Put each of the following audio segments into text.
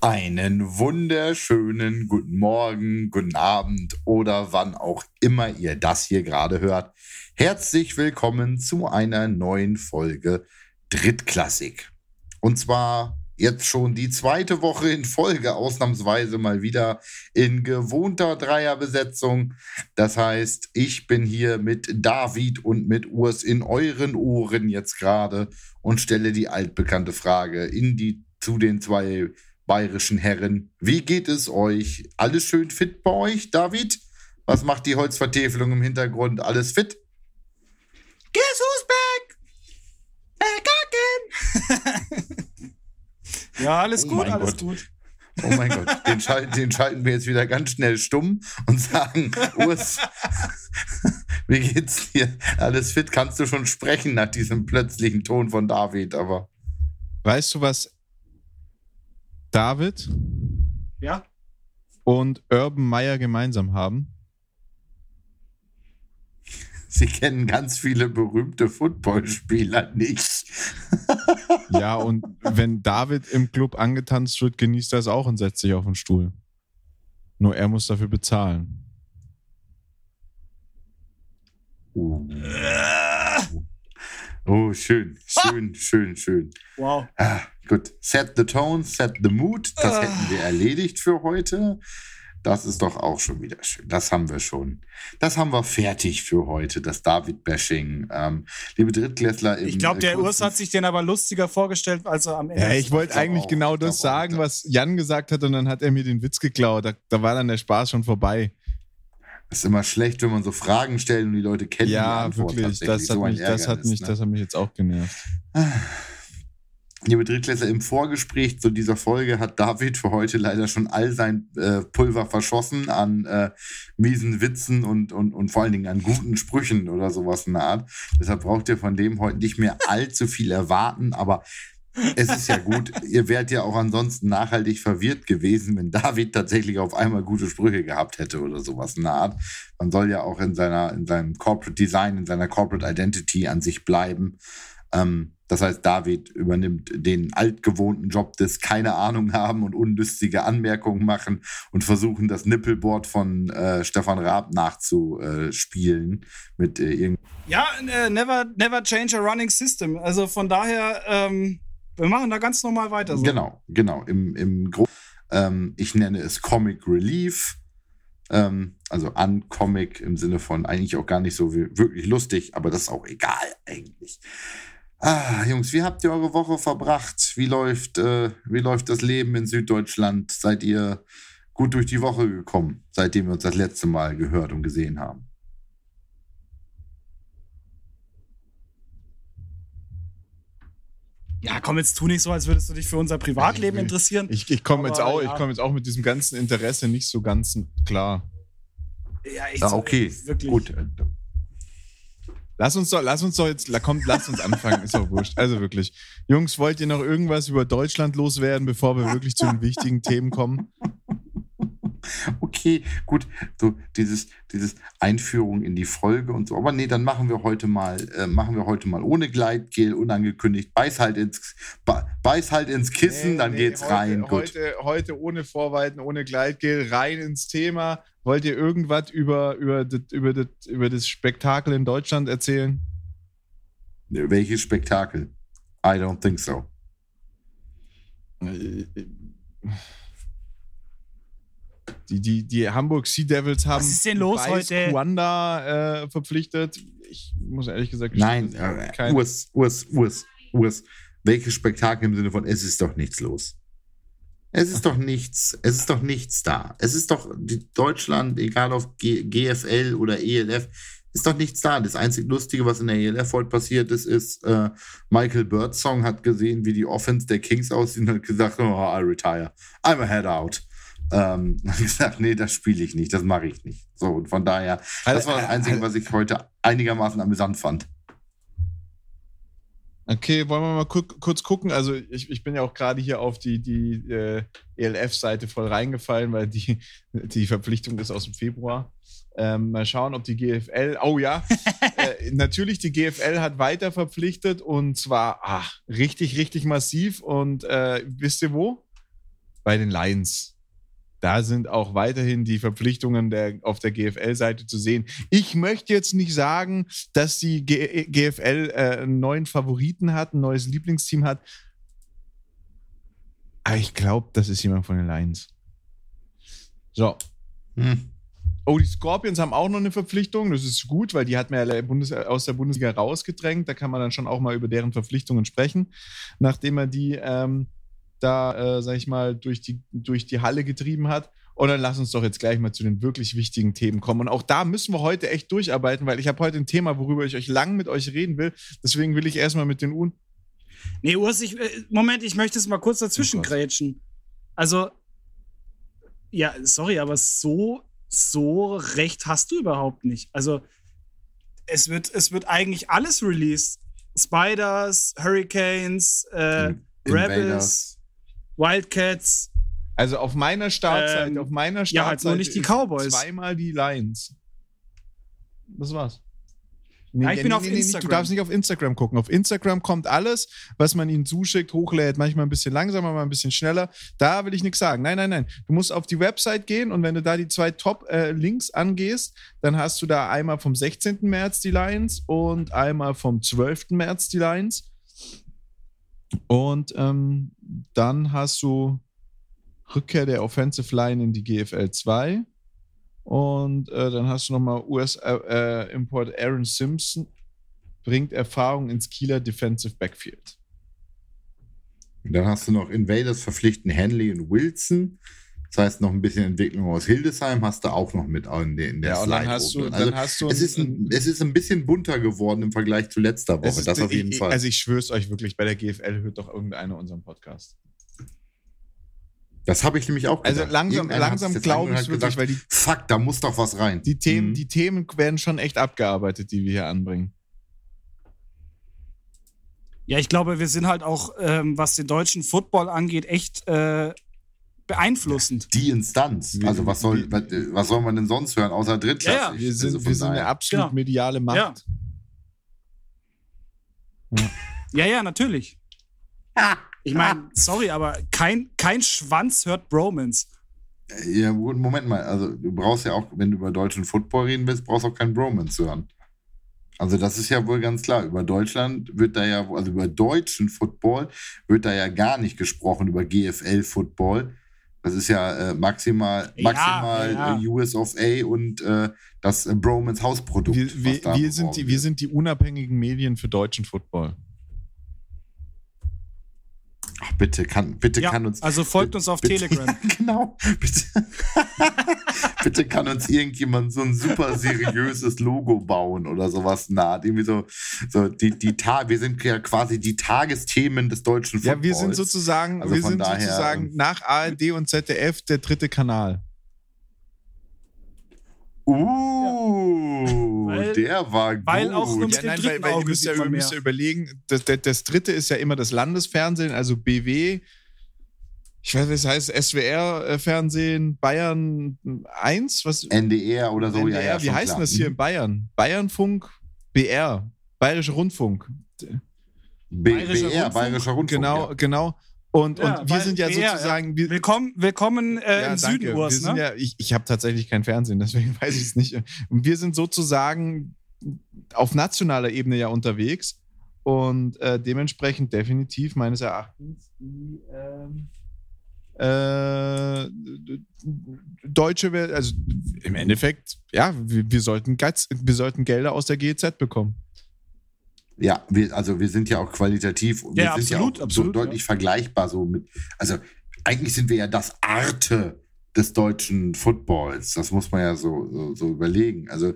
Einen wunderschönen guten Morgen, guten Abend oder wann auch immer ihr das hier gerade hört. Herzlich willkommen zu einer neuen Folge Drittklassik. Und zwar jetzt schon die zweite Woche in Folge, ausnahmsweise mal wieder in gewohnter Dreierbesetzung. Das heißt, ich bin hier mit David und mit Urs in euren Ohren jetzt gerade und stelle die altbekannte Frage in die zu den zwei bayerischen Herren. Wie geht es euch? Alles schön fit bei euch, David? Was macht die Holzvertäfelung im Hintergrund? Alles fit? Guess who's back? Back again! ja, alles Oh gut, alles Gott. gut. Oh mein Gott, den, schal den schalten wir jetzt wieder ganz schnell stumm und sagen, Urs, wie geht's dir? Alles fit? Kannst du schon sprechen nach diesem plötzlichen Ton von David, aber Weißt du, was David Ja? und Urban Meyer gemeinsam haben? sie kennen ganz viele berühmte Footballspieler nicht. Ja, und wenn David im Club angetanzt wird, genießt er es auch und setzt sich auf den Stuhl. Nur er muss dafür bezahlen. Oh, schön, schön, schön, schön. Wow. Ah, gut, set the tone, set the mood. Das hätten wir erledigt für heute. Das ist doch auch schon wieder schön. Das haben wir schon. Das haben wir fertig für heute, das David-Bashing. Ähm, liebe Drittklässler, im, Ich glaube, der Urs hat sich den aber lustiger vorgestellt, als er am Ende. Ja, ich wollte eigentlich auch, genau das sagen, was Jan gesagt hat, und dann hat er mir den Witz geklaut. Da, da war dann der Spaß schon vorbei. Ist immer schlecht, wenn man so Fragen stellt und die Leute kennen die Ja, Antwort wirklich. Das hat, So mich, das, hat mich, ne? das hat mich jetzt auch genervt. Liebe Drittklässler, im Vorgespräch zu dieser Folge hat David für heute leider schon all sein äh, Pulver verschossen an äh, miesen Witzen und, und, und vor allen Dingen an guten Sprüchen oder sowas in der Art. Deshalb braucht ihr von dem heute nicht mehr allzu viel erwarten, aber es ist ja gut. ihr wärt ja auch ansonsten nachhaltig verwirrt gewesen, wenn David tatsächlich auf einmal gute Sprüche gehabt hätte oder sowas in der Art. Man soll ja auch in seiner, in seinem Corporate Design, in seiner Corporate Identity an sich bleiben. Ähm, das heißt, David übernimmt den altgewohnten Job des keine Ahnung haben und unlustige Anmerkungen machen und versuchen, das Nippelboard von äh, Stefan Raab nachzuspielen mit äh, irgend Ja, äh, never, never change a running system. Also von daher, ähm, wir machen da ganz normal weiter. So. Genau, genau. Im, im Gro ähm, ich nenne es Comic Relief. Ähm, also an Comic im Sinne von eigentlich auch gar nicht so wirklich lustig, aber das ist auch egal eigentlich. Ah, Jungs, wie habt ihr eure Woche verbracht? Wie läuft, äh, wie läuft das Leben in Süddeutschland? Seid ihr gut durch die Woche gekommen, seitdem wir uns das letzte Mal gehört und gesehen haben? Ja, komm, jetzt tu nicht so, als würdest du dich für unser Privatleben ich- interessieren. Ich, ich komme jetzt, auch- ja. ich komm jetzt auch mit diesem ganzen Interesse nicht so ganz klar. ja, ich Ah, okay, Wirklich. gut. äh, Lass uns doch, lass uns doch jetzt, kommt, lass uns anfangen, ist doch wurscht. Also wirklich. Jungs, wollt ihr noch irgendwas über Deutschland loswerden, bevor wir wirklich zu den wichtigen Themen kommen? Okay, gut, so dieses, dieses Einführung in die Folge und so. Aber nee, dann machen wir heute mal, äh, machen wir heute mal ohne Gleitgel, unangekündigt. Beiß halt ins, beiß halt ins Kissen, dann geht's heute, rein. Gut. Heute, heute ohne Vorweiten, ohne Gleitgel, rein ins Thema. Wollt ihr irgendwas über, über, das, über, das, über das Spektakel in Deutschland erzählen? Welches Spektakel? I don't think so. Die, die, die Hamburg Sea Devils haben ist denn los Bryce heute? Kuanda äh, verpflichtet. Ich muss ehrlich gesagt Nein, äh, Urs, Urs, Urs, Urs. Welches Spektakel im Sinne von, es ist doch nichts los. Es ist doch nichts, es ist doch nichts da. Es ist doch die Deutschland, egal auf G GFL oder ELF, ist doch nichts da. Das einzig Lustige, was in der ELF heute passiert ist, ist, äh, Michael Birdsong hat gesehen, wie die Offense der Kings aussieht und hat gesagt, oh, I retire. I'm a head out. Ähm, hat gesagt, nee, das spiele ich nicht, das mache ich nicht. So, und von daher, das war das Einzige, was ich heute einigermaßen amüsant fand. Okay, wollen wir mal ku kurz gucken. Also ich, ich bin ja auch gerade hier auf die, die äh, ELF-Seite voll reingefallen, weil die, die Verpflichtung ist aus dem Februar. Ähm, mal schauen, ob die GFL. Oh ja, äh, natürlich, die GFL hat weiter verpflichtet und zwar ach, richtig, richtig massiv. Und äh, wisst ihr wo? bei den Lions. Da sind auch weiterhin die Verpflichtungen der, auf der GFL-Seite zu sehen. Ich möchte jetzt nicht sagen, dass die G GFL äh, einen neuen Favoriten hat, ein neues Lieblingsteam hat. Aber ich glaube, das ist jemand von den Lions. So. Hm. Oh, die Scorpions haben auch noch eine Verpflichtung. Das ist gut, weil die hat man ja Bundes aus der Bundesliga rausgedrängt. Da kann man dann schon auch mal über deren Verpflichtungen sprechen, nachdem er die ähm, da, äh, sag ich mal, durch die, durch die Halle getrieben hat. Und dann lass uns doch jetzt gleich mal zu den wirklich wichtigen Themen kommen. Und auch da müssen wir heute echt durcharbeiten, weil ich habe heute ein Thema, worüber ich euch lang mit euch reden will. Deswegen will ich erstmal mit den Un. Nee, Urs, ich, äh, Moment, ich möchte es mal kurz dazwischen oh grätschen. Also, ja, sorry, aber so, so recht hast du überhaupt nicht. Also, es wird, es wird eigentlich alles released. Spiders, Hurricanes, äh, Rebels. Wildcats. Also auf meiner Startseite, ähm, auf meiner Startseite. Ja, halt nur nicht die Cowboys. Zweimal die Lions. Das war's. Nee, ja, ich bin nee, auf Instagram. du darfst nicht auf Instagram gucken. Auf Instagram kommt alles, was man ihnen zuschickt, hochlädt, manchmal ein bisschen langsamer, mal ein bisschen schneller. Da will ich nichts sagen. Nein, nein, nein. Du musst auf die Website gehen und wenn du da die zwei Top-Links äh, angehst, dann hast du da einmal vom 16. März die Lions und einmal vom 12. März die Lions. Und ähm, dann hast du Rückkehr der Offensive Line in die GFL 2. Und äh, dann hast du nochmal US-Import äh, Aaron Simpson, bringt Erfahrung ins Kieler Defensive Backfield. dann hast du noch Invaders verpflichten Henley und Wilson. Das heißt, noch ein bisschen Entwicklung aus Hildesheim hast du auch noch mit in der, in der ja, Slide. Dann hast du, also, dann hast du es, ist ein, es ist ein bisschen bunter geworden im Vergleich zu letzter Woche. Das auf jeden ich, Fall. Also ich schwöre es euch wirklich, bei der GFL hört doch irgendeiner unseren Podcast. Das habe ich nämlich auch also gedacht. Also langsam, langsam glaube ich wirklich, gesagt, weil die. Fuck, da muss doch was rein. Die Themen, mhm. die Themen werden schon echt abgearbeitet, die wir hier anbringen. Ja, ich glaube, wir sind halt auch, ähm, was den deutschen Football angeht, echt äh, beeinflussend. Die Instanz. Also was soll, was soll man denn sonst hören, außer drittklassig? Ja, ja. Wir sind, also wir sind eine absolut genau. mediale Macht. Ja, ja, ja natürlich. Ich meine, sorry, aber kein, kein Schwanz hört Bromans. Ja, Moment mal. Also, du brauchst ja auch, wenn du über deutschen Football reden willst, brauchst du auch keinen Bromance hören. Also, das ist ja wohl ganz klar. Über Deutschland wird da ja, also über deutschen Football wird da ja gar nicht gesprochen, über GFL-Football. Das ist ja äh, maximal, maximal ja, ja. Äh, US of A und äh, das äh, Bromans Hausprodukt. Wir, wir, wir sind die, wir sind die unabhängigen Medien für deutschen Football. Bitte kann, bitte ja, kann uns. Also folgt uns auf bitte, Telegram. Ja, genau. Bitte, bitte kann uns irgendjemand so ein super seriöses Logo bauen oder sowas naht. Irgendwie so, so die, die Ta wir sind ja quasi die Tagesthemen des deutschen Footballs. Ja, wir sind sozusagen, also wir sind daher, sozusagen ähm, nach ARD und ZDF der dritte Kanal. Uh, weil, der war gut. Weil auch mit ja, nein, weil, weil Auge müsst ja, ihr müsst ja überlegen, das, das, das, dritte ist ja immer das Landesfernsehen, also BW. Ich weiß, was heißt SWR-Fernsehen, Bayern 1, was? NDR oder so, NDR, ja, ja. Wie heißt klar. das hier in Bayern? Bayernfunk, BR, Bayerischer Rundfunk. B Bayerischer BR, Rundfunk? Bayerischer Rundfunk. Genau, ja. genau. Und, ja, und wir sind ja sozusagen. Ja. Willkommen, willkommen äh, ja, im danke. Süden, Urs, ne? ja, ich ich habe tatsächlich kein Fernsehen, deswegen weiß ich es nicht. Und wir sind sozusagen auf nationaler Ebene ja unterwegs und äh, dementsprechend definitiv meines Erachtens die ähm, äh, deutsche, also im Endeffekt, ja, wir, wir, sollten, wir sollten Gelder aus der GEZ bekommen. Ja, wir, also wir sind ja auch qualitativ, wir ja, sind absolut, ja auch absolut, so deutlich ja. vergleichbar so mit, also eigentlich sind wir ja das Arte des deutschen Footballs. Das muss man ja so, so, so überlegen. Also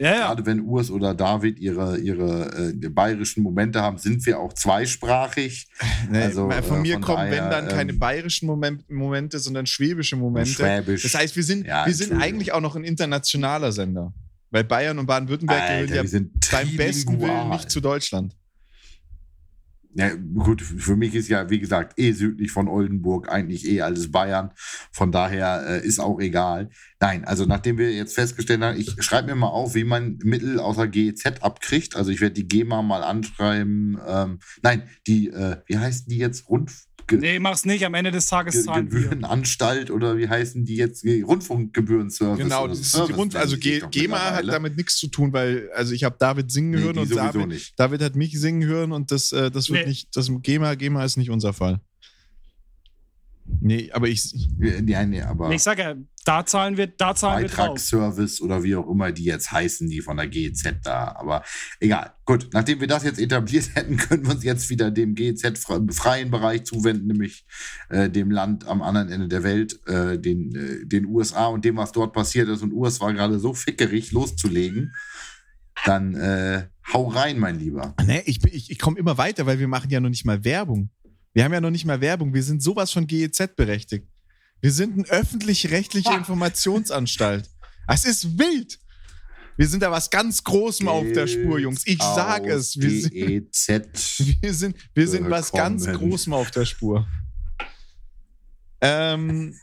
ja, ja. gerade wenn Urs oder David ihre, ihre äh, bayerischen Momente haben, sind wir auch zweisprachig. Nee, also, von äh, mir von kommen, daher, wenn dann keine ähm, bayerischen Moment, Momente, sondern schwäbische Momente. Schwäbisch. Das heißt, wir sind, ja, wir sind eigentlich auch noch ein internationaler Sender. Weil Bayern und Baden-Württemberg gehören ja beim besten Willen nicht zu Deutschland. Ja, gut, für mich ist ja, wie gesagt, eh südlich von Oldenburg eigentlich eh alles Bayern. Von daher äh, ist auch egal. Nein, also nachdem wir jetzt festgestellt haben, ich schreibe mir mal auf, wie man Mittel außer GEZ abkriegt. Also ich werde die GEMA mal anschreiben. Ähm, nein, die, äh, wie heißt die jetzt? Rund, Ge Nee, mach's nicht. Am Ende des Tages Ge zahlen wir. Gebührenanstalt oder wie heißen die jetzt? Rundfunkgebührenservice. Genau, oder das ist Service die Rund also G GEMA hat damit nichts zu tun, weil also ich habe David singen Nee, hören und David, nicht. David hat mich singen hören und das, äh, das wird Nee. nicht, das GEMA, GEMA ist nicht unser Fall. Nee, aber ich, Ja, nee, aber Nee, ich sag ja, da zahlen wir, da zahlen wir drauf. Beitragsservice oder wie auch immer die jetzt heißen, die von der GEZ da. Aber egal. Gut, nachdem wir das jetzt etabliert hätten, können wir uns jetzt wieder dem GEZ-freien Bereich zuwenden, nämlich äh, dem Land am anderen Ende der Welt, äh, den, äh, den USA und dem, was dort passiert ist. Und US war gerade so fickerig loszulegen. Dann äh, hau rein, mein Lieber. nee, ich, ich, ich komme immer weiter, weil wir machen ja noch nicht mal Werbung. Wir haben ja noch nicht mal Werbung. Wir sind sowas von GEZ berechtigt. Wir sind eine öffentlich-rechtliche Informationsanstalt. Es ist wild. Wir sind da was ganz Großem auf der Spur, Jungs. Ich sag es. Wir sind, GEZ. wir sind, wir sind was ganz. Großem auf der Spur. Ähm,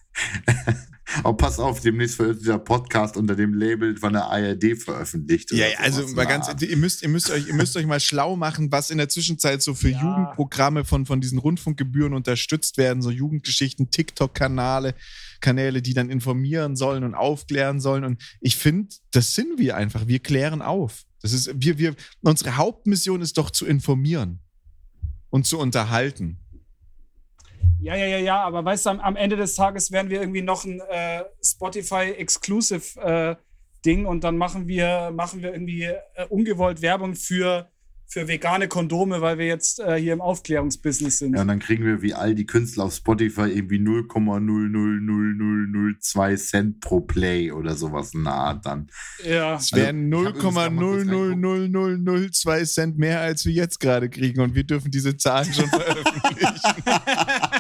Oh, pass auf, demnächst wird dieser Podcast unter dem Label von der ARD veröffentlicht. Ja, oder ja, also mal ganz, Art. ihr müsst, ihr müsst euch, ihr müsst euch mal schlau machen, was in der Zwischenzeit so für Ja. Jugendprogramme von, von diesen Rundfunkgebühren unterstützt werden, so Jugendgeschichten, TikTok-Kanäle, Kanäle, die dann informieren sollen und aufklären sollen. Und ich finde, das sind wir einfach. Wir klären auf. Das ist, wir, wir, unsere Hauptmission ist doch zu informieren und zu unterhalten. Ja, ja, ja, ja, aber weißt du, am, am Ende des Tages werden wir irgendwie noch ein äh, Spotify-Exclusive äh, und dann machen wir, machen wir irgendwie äh, ungewollt Werbung für, für vegane Kondome, weil wir jetzt äh, hier im Aufklärungsbusiness sind. Ja, und dann kriegen wir wie all die Künstler auf Spotify irgendwie 0,0000002 Cent pro Play oder sowas in der Art dann. Ja. Es wären Also, ich hab übrigens da mal kurz 0,00002 Cent mehr, als wir jetzt gerade kriegen. Und wir dürfen diese Zahlen schon veröffentlichen.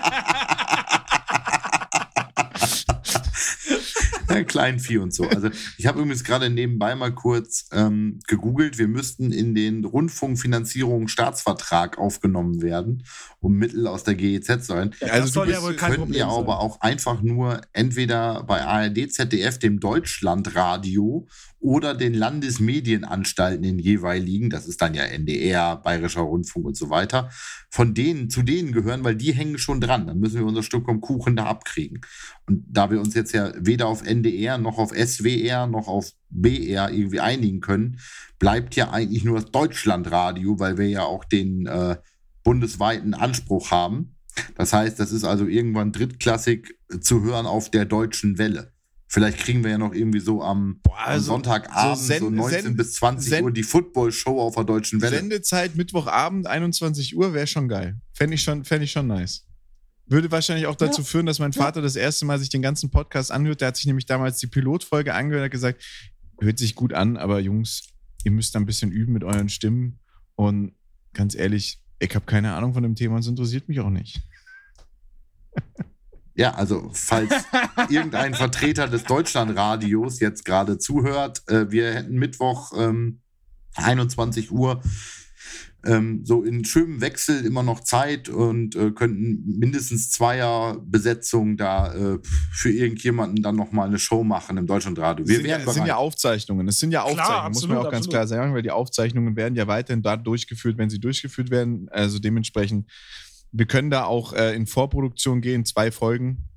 Kleinvieh und so. Also ich habe übrigens gerade nebenbei mal kurz ähm, gegoogelt. Wir müssten in den Rundfunkfinanzierungen Staatsvertrag aufgenommen werden, um Mittel aus der GEZ zu sein. Ja, Also das du ja bist- kein könnten ja aber auch einfach nur entweder bei ARD, ZDF, dem Deutschlandradio oder den Landesmedienanstalten in jeweiligen, das ist dann ja NDR, Bayerischer Rundfunk und so weiter, von denen, zu denen gehören, weil die hängen schon dran. Dann müssen wir unser Stück vom Kuchen da abkriegen. Und da wir uns jetzt ja weder auf NDR noch auf SWR noch auf BR irgendwie einigen können, bleibt ja eigentlich nur das Deutschlandradio, weil wir ja auch den äh, bundesweiten Anspruch haben. Das heißt, das ist also irgendwann drittklassig zu hören auf der deutschen Welle. Vielleicht kriegen wir ja noch irgendwie so am, am also Sonntagabend so so, Sen- 19 Sen- bis 20 Sen- Uhr die Football-Show auf der deutschen Welle. Sendezeit Mittwochabend, 21 Uhr, wäre schon geil. Fände ich, schon- fänd ich schon nice. Würde wahrscheinlich auch dazu führen, dass mein Vater das erste Mal sich den ganzen Podcast anhört. Der hat sich nämlich damals die Pilotfolge angehört und hat gesagt, hört sich gut an, aber Jungs, ihr müsst da ein bisschen üben mit euren Stimmen. Und ganz ehrlich, ich habe keine Ahnung von dem Thema und es interessiert mich auch nicht. Ja, also falls irgendein Vertreter des Deutschlandradios jetzt gerade zuhört, äh, wir hätten Mittwoch ähm, 21 Uhr ähm, so in schönem Wechsel immer noch Zeit und äh, könnten mindestens zweier Besetzung da äh, für irgendjemanden dann noch mal eine Show machen im Deutschlandradio. Wir sind, ja, wären sind ja. Aufzeichnungen. Es sind ja Aufzeichnungen, muss man absolut, auch ganz absolut. klar sagen, weil die Aufzeichnungen werden ja weiterhin da durchgeführt, wenn sie durchgeführt werden. Also dementsprechend, wir können da auch äh, in Vorproduktion gehen, zwei Folgen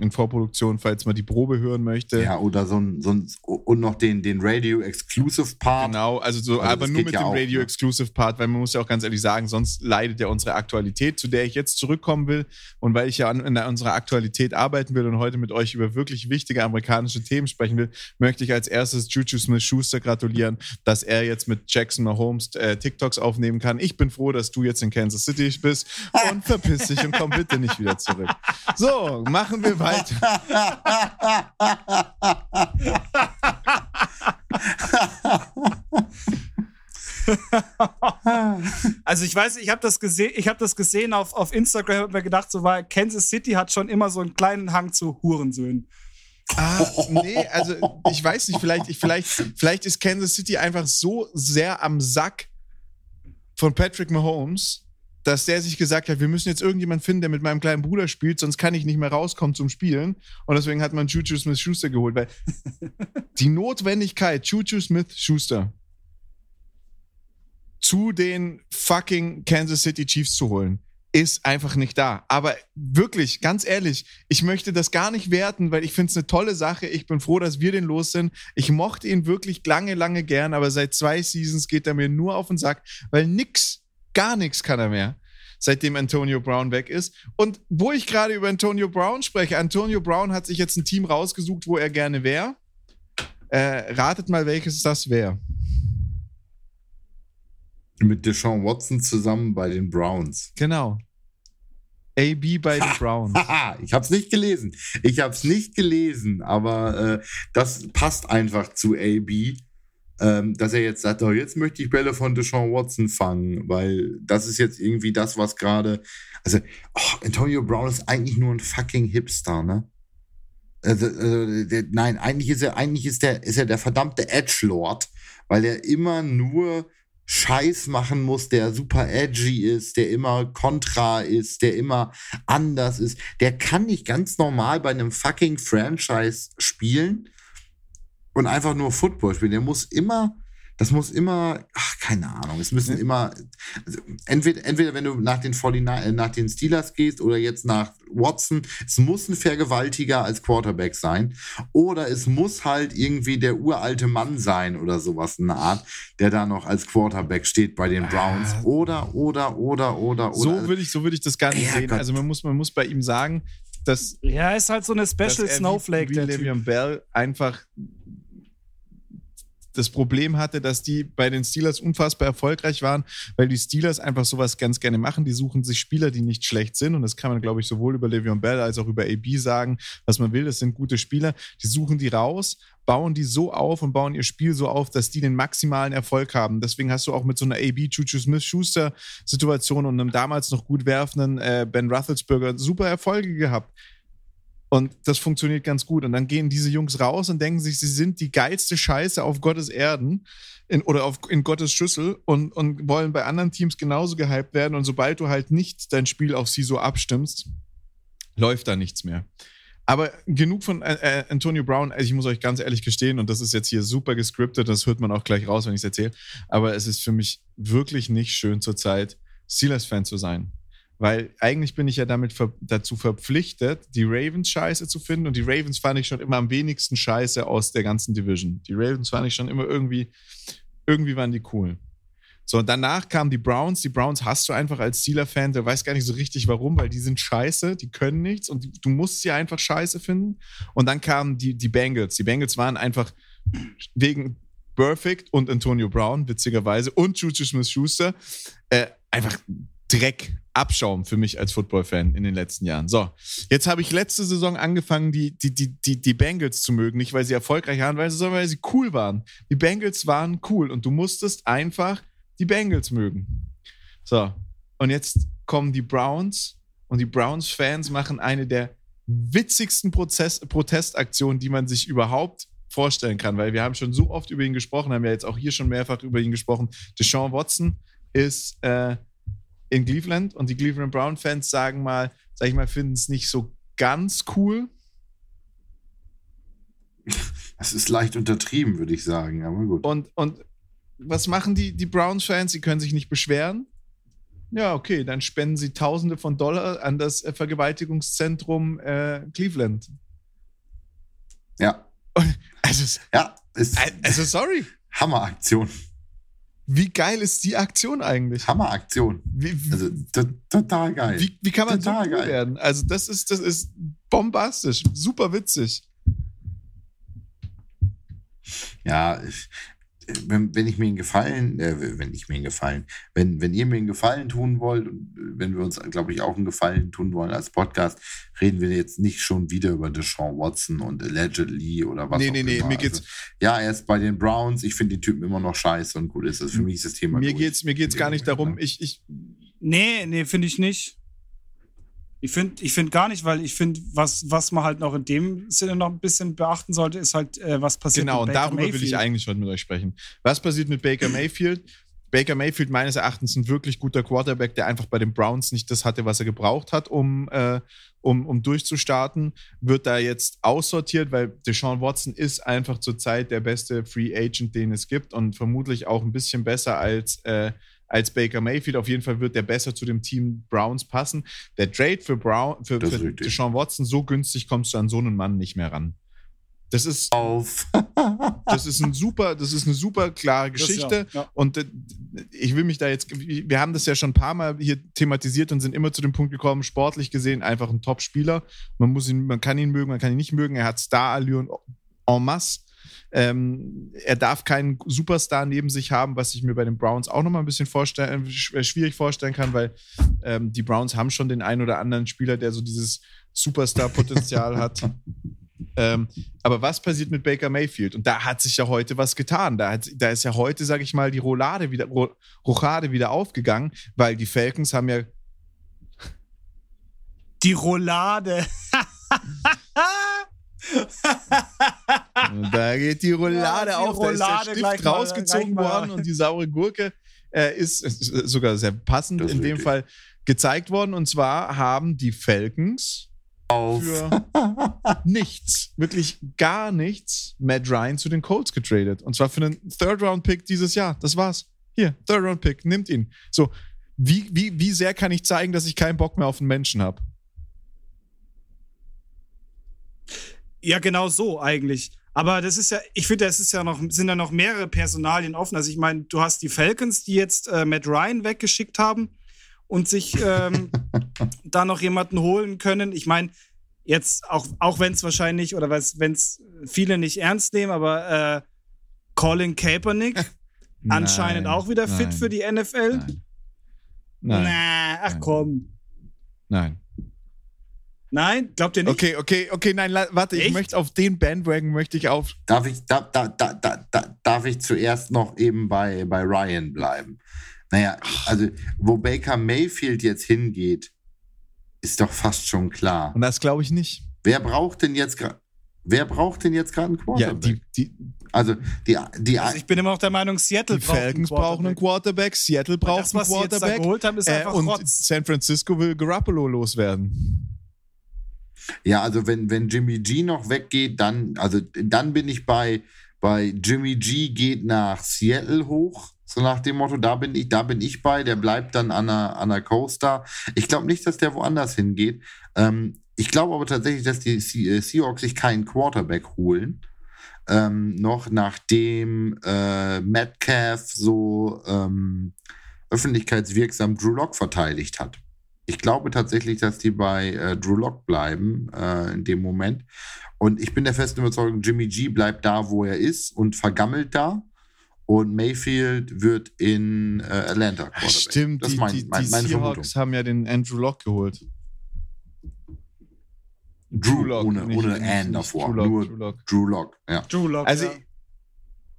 in Vorproduktion, falls man die Probe hören möchte. Ja, oder so ein, so ein und noch den, den Radio Exclusive Part. Genau, also so, Also aber nur mit ja dem auch, Radio ne? Exclusive Part, weil man muss ja auch ganz ehrlich sagen, sonst leidet ja unsere Aktualität, zu der ich jetzt zurückkommen will. Und weil ich ja an, in unserer Aktualität arbeiten will und heute mit euch über wirklich wichtige amerikanische Themen sprechen will, möchte ich als erstes Juju Smith Schuster gratulieren, dass er jetzt mit Jackson Mahomes äh, TikToks aufnehmen kann. Ich bin froh, dass du jetzt in Kansas City bist und verpiss dich und komm bitte nicht wieder zurück. So, machen wir weiter. Also ich weiß, ich habe das gesehen, ich habe das gesehen auf, auf Instagram und mir gedacht, so war Kansas City hat schon immer so einen kleinen Hang zu Hurensöhnen. Ah, nee, also ich weiß nicht, vielleicht, ich, vielleicht, vielleicht ist Kansas City einfach so sehr am Sack von Patrick Mahomes, dass der sich gesagt hat, wir müssen jetzt irgendjemanden finden, der mit meinem kleinen Bruder spielt, sonst kann ich nicht mehr rauskommen zum Spielen. Und deswegen hat man Juju Smith-Schuster geholt, weil die Notwendigkeit, Juju Smith-Schuster zu den fucking Kansas City Chiefs zu holen, ist einfach nicht da. Aber wirklich, ganz ehrlich, ich möchte das gar nicht werten, weil ich finde es eine tolle Sache. Ich bin froh, dass wir den los sind. Ich mochte ihn wirklich lange, lange gern, aber seit zwei Seasons geht er mir nur auf den Sack, weil nix, gar nichts kann er mehr seitdem Antonio Brown weg ist. Und wo ich gerade über Antonio Brown spreche, Antonio Brown hat sich jetzt ein Team rausgesucht, wo er gerne wäre. Äh, ratet mal, welches das wäre. Mit Deshaun Watson zusammen bei den Browns. Genau. AB bei den Browns. ich habe es nicht gelesen. Ich habe es nicht gelesen, aber äh, das passt einfach zu AB, ähm, dass er jetzt sagt, oh, jetzt möchte ich Bälle von Deshaun Watson fangen, weil das ist jetzt irgendwie das, was gerade. Also, oh, Antonio Brown ist eigentlich nur ein fucking Hipster, ne? Also, also der, nein, eigentlich ist er, eigentlich ist der, ist er der verdammte Edge Lord, weil er immer nur Scheiß machen muss, der super edgy ist, der immer kontra ist, der immer anders ist. Der kann nicht ganz normal bei einem fucking Franchise spielen und einfach nur Football spielen. Der muss immer das muss immer, ach, keine Ahnung, es müssen immer, also entweder, entweder wenn du nach den, 49, äh, nach den Steelers gehst oder jetzt nach Watson, es muss ein Vergewaltiger als Quarterback sein oder es muss halt irgendwie der uralte Mann sein oder sowas in der Art, der da noch als Quarterback steht bei den Browns ah. oder, oder, oder, oder, oder. So würde ich, so würde ich das gar nicht ja, sehen. Gott. Also man muss, man muss bei ihm sagen, dass. Ja, ist halt so eine Special Snowflake. Wie, wie Le'Veon Bell einfach das Problem hatte, dass die bei den Steelers unfassbar erfolgreich waren, weil die Steelers einfach sowas ganz gerne machen. Die suchen sich Spieler, die nicht schlecht sind. Und das kann man, glaube ich, sowohl über Le'Veon Bell als auch über AB sagen, was man will. Das sind gute Spieler. Die suchen die raus, bauen die so auf und bauen ihr Spiel so auf, dass die den maximalen Erfolg haben. Deswegen hast du auch mit so einer AB Chuchu Smith Schuster Situation und einem damals noch gut werfenden äh, Ben Roethlisberger super Erfolge gehabt. Und das funktioniert ganz gut. Und dann gehen diese Jungs raus und denken sich, sie sind die geilste Scheiße auf Gottes Erden in, oder auf, in Gottes Schüssel und, und wollen bei anderen Teams genauso gehypt werden. Und sobald du halt nicht dein Spiel auf sie so abstimmst, läuft da nichts mehr. Aber genug von äh, äh Antonio Brown. Also ich muss euch ganz ehrlich gestehen, und das ist jetzt hier super gescriptet, das hört man auch gleich raus, wenn ich es erzähle. Aber es ist für mich wirklich nicht schön zurzeit, Steelers-Fan zu sein. Weil eigentlich bin ich ja damit ver dazu verpflichtet, die Ravens scheiße zu finden. Und die Ravens fand ich schon immer am wenigsten scheiße aus der ganzen Division. Die Ravens fand ich schon immer irgendwie, irgendwie waren die cool. So, und danach kamen die Browns. Die Browns hast du einfach als Steeler-Fan, der weiß gar nicht so richtig warum, weil die sind scheiße, die können nichts und die, du musst sie einfach scheiße finden. Und dann kamen die, die Bengals. Die Bengals waren einfach wegen Perfect und Antonio Brown, witzigerweise, und Juju Smith-Schuster, äh, einfach Dreck, Abschaum für mich als Football-Fan in den letzten Jahren. So, jetzt habe ich letzte Saison angefangen, die, die, die, die, die Bengals zu mögen. Nicht, weil sie erfolgreich waren, sondern weil sie cool waren. Die Bengals waren cool und du musstest einfach die Bengals mögen. So, und jetzt kommen die Browns und die Browns-Fans machen eine der witzigsten Prozess Protestaktionen, die man sich überhaupt vorstellen kann, weil wir haben schon so oft über ihn gesprochen, haben ja jetzt auch hier schon mehrfach über ihn gesprochen. Deshaun Watson ist äh, in Cleveland und die Cleveland Brown Fans sagen mal, sag ich mal, finden es nicht so ganz cool. Das ist leicht untertrieben, würde ich sagen, aber gut. Und, und was machen die, die Browns-Fans? Sie können sich nicht beschweren. Ja, okay, dann spenden sie Tausende von Dollar an das äh, Vergewaltigungszentrum äh, Cleveland. Ja. Also, ja, ist also sorry. Hammeraktion. Wie geil ist die Aktion eigentlich? Hammeraktion. Also total geil. Wie, wie kann man total so geil werden? Also das ist das ist bombastisch, super witzig. Ja, ich, wenn, wenn ich mir einen Gefallen, äh, wenn ich mir einen Gefallen, wenn, wenn ihr mir einen Gefallen tun wollt, wenn wir uns, glaube ich, auch einen Gefallen tun wollen als Podcast, reden wir jetzt nicht schon wieder über Deshaun Watson und allegedly oder was nee, auch nee, immer. Nee, nee, mir geht's. Also, ja, er ist bei den Browns. Ich finde die Typen immer noch scheiße und gut ist. Das für mich ist das Thema. Mir durch. geht's, mir geht's gar nicht darum. Ich, ich. Nee, nee, finde ich nicht. Ich finde ich find gar nicht, weil ich finde, was, was man halt noch in dem Sinne noch ein bisschen beachten sollte, ist halt, äh, was passiert genau, mit Baker Genau, und darüber Mayfield. will ich eigentlich heute mit euch sprechen. Was passiert mit Baker Mayfield? Baker Mayfield meines Erachtens ein wirklich guter Quarterback, der einfach bei den Browns nicht das hatte, was er gebraucht hat, um, äh, um, um durchzustarten. Wird da jetzt aussortiert, weil Deshaun Watson ist einfach zurzeit der beste Free Agent, den es gibt und vermutlich auch ein bisschen besser als, äh, als Baker Mayfield. Auf jeden Fall wird der besser zu dem Team Browns passen. Der Trade für, Brown, für, für Deshaun Watson, so günstig kommst du an so einen Mann nicht mehr ran. Das ist auf. das ist ein super, das ist eine super klare Geschichte. Ja, ja. Und äh, ich will mich da jetzt, wir haben das ja schon ein paar Mal hier thematisiert und sind immer zu dem Punkt gekommen, sportlich gesehen einfach ein Top-Spieler. Man muss ihn, man kann ihn mögen, man kann ihn nicht mögen. Er hat Star-Allüren en masse. Ähm, er darf keinen Superstar neben sich haben, was ich mir bei den Browns auch nochmal ein bisschen vorstellen, äh, schwierig vorstellen kann, weil ähm, die Browns haben schon den einen oder anderen Spieler, der so dieses Superstar-Potenzial hat. Ähm, aber was passiert mit Baker Mayfield? Und da hat sich ja heute was getan. Da, hat, da ist ja heute, sage ich mal, die Roulade wieder, Rochade wieder aufgegangen, weil die Falcons haben ja. Die Roulade. da geht die Roulade ja, die auf, Roulade da ist der Stift rausgezogen worden und die saure Gurke äh, ist, ist, sogar sehr passend in dem Fall gezeigt worden. Und zwar haben die Falcons auf. für nichts, wirklich gar nichts, Matt Ryan zu den Colts getradet. Und zwar für einen Third-Round-Pick dieses Jahr. Das war's. Hier, Third-Round-Pick, nimmt ihn. So, wie, wie, wie sehr kann ich zeigen, dass ich keinen Bock mehr auf einen Menschen habe? Ja, genau so eigentlich. Aber das ist ja, ich finde, es ist ja noch, sind ja noch mehrere Personalien offen. Also ich meine, du hast die Falcons, die jetzt äh, Matt Ryan weggeschickt haben und sich ähm, da noch jemanden holen können. Ich meine, jetzt auch, auch wenn es wahrscheinlich oder wenn es viele nicht ernst nehmen, aber äh, Colin Kaepernick anscheinend auch wieder fit nein, für die NFL. Nein. Nein. Na, ach nein. komm. Nein. Nein, glaubt ihr nicht? Okay, okay, okay, nein, warte, Echt? ich möchte auf den Bandwagon möchte ich auf. Darf ich, da, da, da, da, darf ich zuerst noch eben bei, bei Ryan bleiben? Naja, also wo Baker Mayfield jetzt hingeht, ist doch fast schon klar. Und das glaube ich nicht. Wer braucht denn jetzt gerade Wer braucht denn jetzt gerade einen Quarterback? Ja, die, die, also, die, die also ich bin immer noch der Meinung, Seattle die braucht Falcons einen brauchen einen Quarterback, Seattle braucht das, einen Quarterback. Sie jetzt geholt haben, ist äh, einfach und Rotz. San Francisco will Garoppolo loswerden. Ja, also wenn, wenn Jimmy G noch weggeht, dann, also dann bin ich bei, bei Jimmy G geht nach Seattle hoch so nach dem Motto, da bin ich, da bin ich bei, der bleibt dann an der, an der Coaster. Ich glaube nicht, dass der woanders hingeht. Ähm, ich glaube aber tatsächlich, dass die äh, Seahawks sich keinen Quarterback holen. Ähm, noch nachdem äh, Metcalf so ähm, öffentlichkeitswirksam Drew Lock verteidigt hat. Ich glaube tatsächlich, dass die bei äh, Drew Lock bleiben äh, in dem Moment. Und ich bin der festen Überzeugung, Jimmy G bleibt da, wo er ist und vergammelt da und Mayfield wird in äh, Atlanta Ach, Stimmt, das die, mein, die, mein, die Seahawks haben ja den Andrew Lock geholt. Drew, Lock, ohne, nicht, ohne nicht, Ann davor. Drew Lock, Nur Drew Lock. Drew Lock, ja. Drew Lock, also, ja.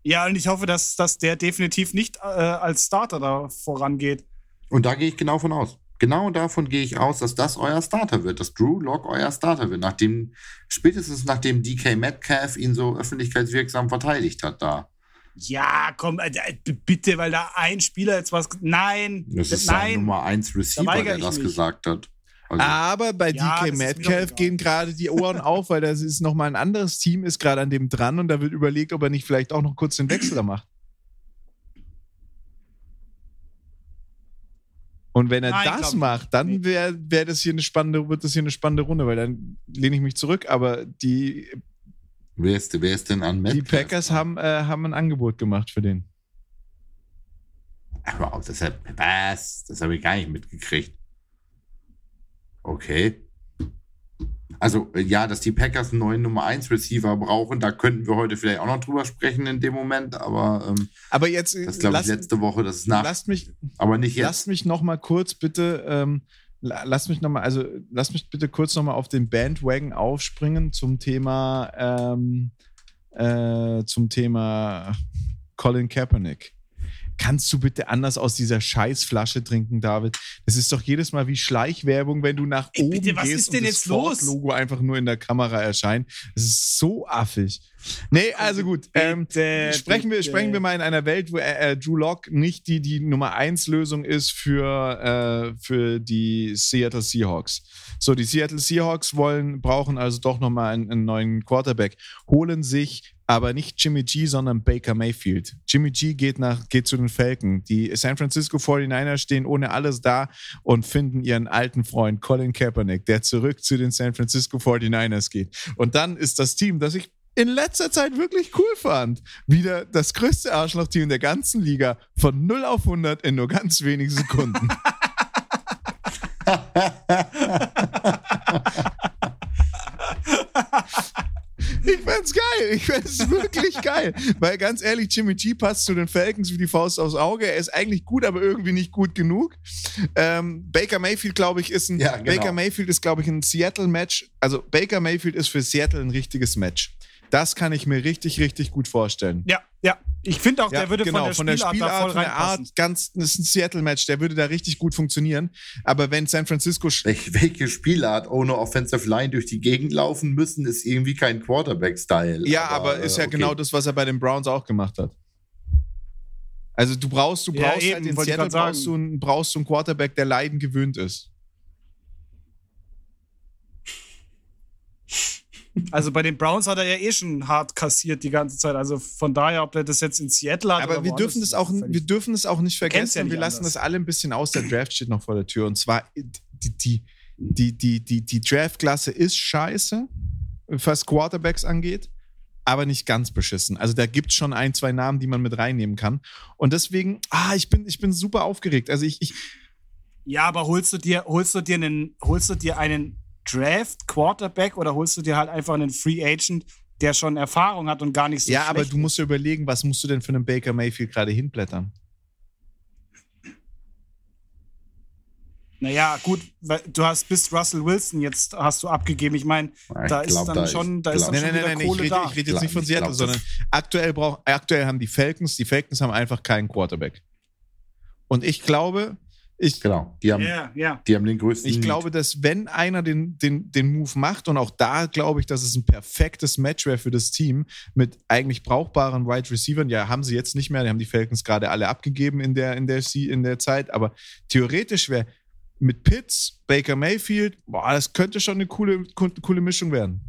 ja. und ich hoffe, dass, dass der definitiv nicht äh, als Starter da vorangeht. Und da gehe ich genau von aus. Genau davon gehe ich aus, dass das euer Starter wird, dass Drew Lock euer Starter wird, nachdem, spätestens nachdem DK Metcalf ihn so öffentlichkeitswirksam verteidigt hat da. Ja, komm, äh, bitte, weil da ein Spieler jetzt was. Nein, das ist nein. Nummer 1 Receiver, der das mich. gesagt hat. Also, Aber bei ja, DK Metcalf gehen gerade die Ohren auf, weil das ist nochmal ein anderes Team, ist gerade an dem dran und da wird überlegt, ob er nicht vielleicht auch noch kurz den Wechsel macht. Und wenn er Nein, das macht, dann wäre wär das hier eine spannende, wird das hier eine spannende Runde, weil dann lehne ich mich zurück. Aber die Wer ist, wer ist denn an Metcalf? Die Packers haben, äh, haben ein Angebot gemacht für den. Ach, wow, das hat, was? Das habe ich gar nicht mitgekriegt. Okay. Also, ja, dass die Packers einen neuen Nummer 1 Receiver brauchen, da könnten wir heute vielleicht auch noch drüber sprechen in dem Moment, aber, ähm, aber jetzt, das glaube ich letzte Woche, das ist nach. Lasst mich, aber nicht jetzt. Lasst mich noch mal kurz bitte ähm, lass mich noch mal, also lass mich bitte kurz noch mal auf den Bandwagon aufspringen zum Thema, ähm, äh, zum Thema Colin Kaepernick. Kannst du bitte anders aus dieser Scheißflasche trinken, David? Das ist doch jedes Mal wie Schleichwerbung, wenn du nach Ey, oben bitte, was gehst ist denn und das Ford-Logo einfach nur in der Kamera erscheint. Das ist so affig. Nee, also gut. Ähm, sprechen, wir, sprechen wir mal in einer Welt, wo äh, äh Drew Lock nicht die, die Nummer 1 Lösung ist für, äh, für die Seattle Seahawks. So, die Seattle Seahawks wollen, brauchen also doch nochmal einen, einen neuen Quarterback. Holen sich aber nicht Jimmy G, sondern Baker Mayfield. Jimmy G geht, nach, geht zu den Falcons. Die San Francisco 49ers stehen ohne alles da und finden ihren alten Freund Colin Kaepernick, der zurück zu den San Francisco 49ers geht. Und dann ist das Team, das ich in letzter Zeit wirklich cool fand. Wieder das größte Arschloch-Team der ganzen Liga von 0 auf 100 in nur ganz wenigen Sekunden. Ich find's geil. Ich find's wirklich geil. Weil ganz ehrlich, Jimmy G passt zu den Falcons wie die Faust aufs Auge. Er ist eigentlich gut, aber irgendwie nicht gut genug. Ähm, Baker Mayfield, glaube ich, ist ein Ja, genau. Baker Mayfield ist, glaube ich, ein Seattle-Match. Also Baker Mayfield ist für Seattle ein richtiges Match. Das kann ich mir richtig, richtig gut vorstellen. Ja, ja. Ich finde auch, Ja, der würde genau, von der Spielart, da voll von der. Art, ganz, das ist ein Seattle-Match, der würde da richtig gut funktionieren. Aber wenn San Francisco Welche, welche Spielart ohne Offensive Line durch die Gegend laufen müssen, ist irgendwie kein Quarterback-Style. Ja, aber, ist ja äh, okay. genau das, was er bei den Browns auch gemacht hat. Also du brauchst, du Ja, brauchst eben, halt in Seattle brauchst du, einen, brauchst du einen Quarterback, der Leiden gewöhnt ist. Also bei den Browns hat er ja eh schon hart kassiert die ganze Zeit. Also von daher, ob er das jetzt in Seattle hat. Aber oder wir dürfen das auch, wir dürfen das auch nicht vergessen. ja nicht wir lassen anders. das alle ein bisschen aus. Der Draft steht noch vor der Tür. Und zwar die, die, die, die, die, die Draftklasse ist scheiße, was Quarterbacks angeht. Aber nicht ganz beschissen. Also da gibt es schon ein, zwei Namen, die man mit reinnehmen kann. Und deswegen, ah, ich bin, ich bin super aufgeregt. Also ich, ich, Ja, aber holst du dir, holst du dir einen, holst du dir einen Draft Quarterback oder holst du dir halt einfach einen Free Agent, der schon Erfahrung hat und gar nicht so ja, aber du musst ja überlegen, was musst du denn für einen Baker Mayfield gerade hinblättern? Naja, gut, weil du hast bis Russell Wilson jetzt hast du abgegeben. Ich meine, Ich da ist dann da schon, da ist dann Nein, schon nein, nein, wieder nein, ich Kohle rede, da. ich rede jetzt nicht von Ich Seattle, sondern aktuell, brauch, aktuell haben die Falcons, die Falcons haben einfach keinen Quarterback. Und ich glaube, ich, Genau, die haben, Ja, ja. die haben den größten. ich Need. glaube, dass wenn einer den, den, den Move macht, und auch da glaube ich, dass es ein perfektes Match wäre für das Team mit eigentlich brauchbaren Wide Receivern. Ja, haben sie jetzt nicht mehr, die haben die Falcons gerade alle abgegeben in der, in der, in der Zeit, aber theoretisch wäre mit Pitts, Baker Mayfield, boah, das könnte schon eine coole, coole Mischung werden.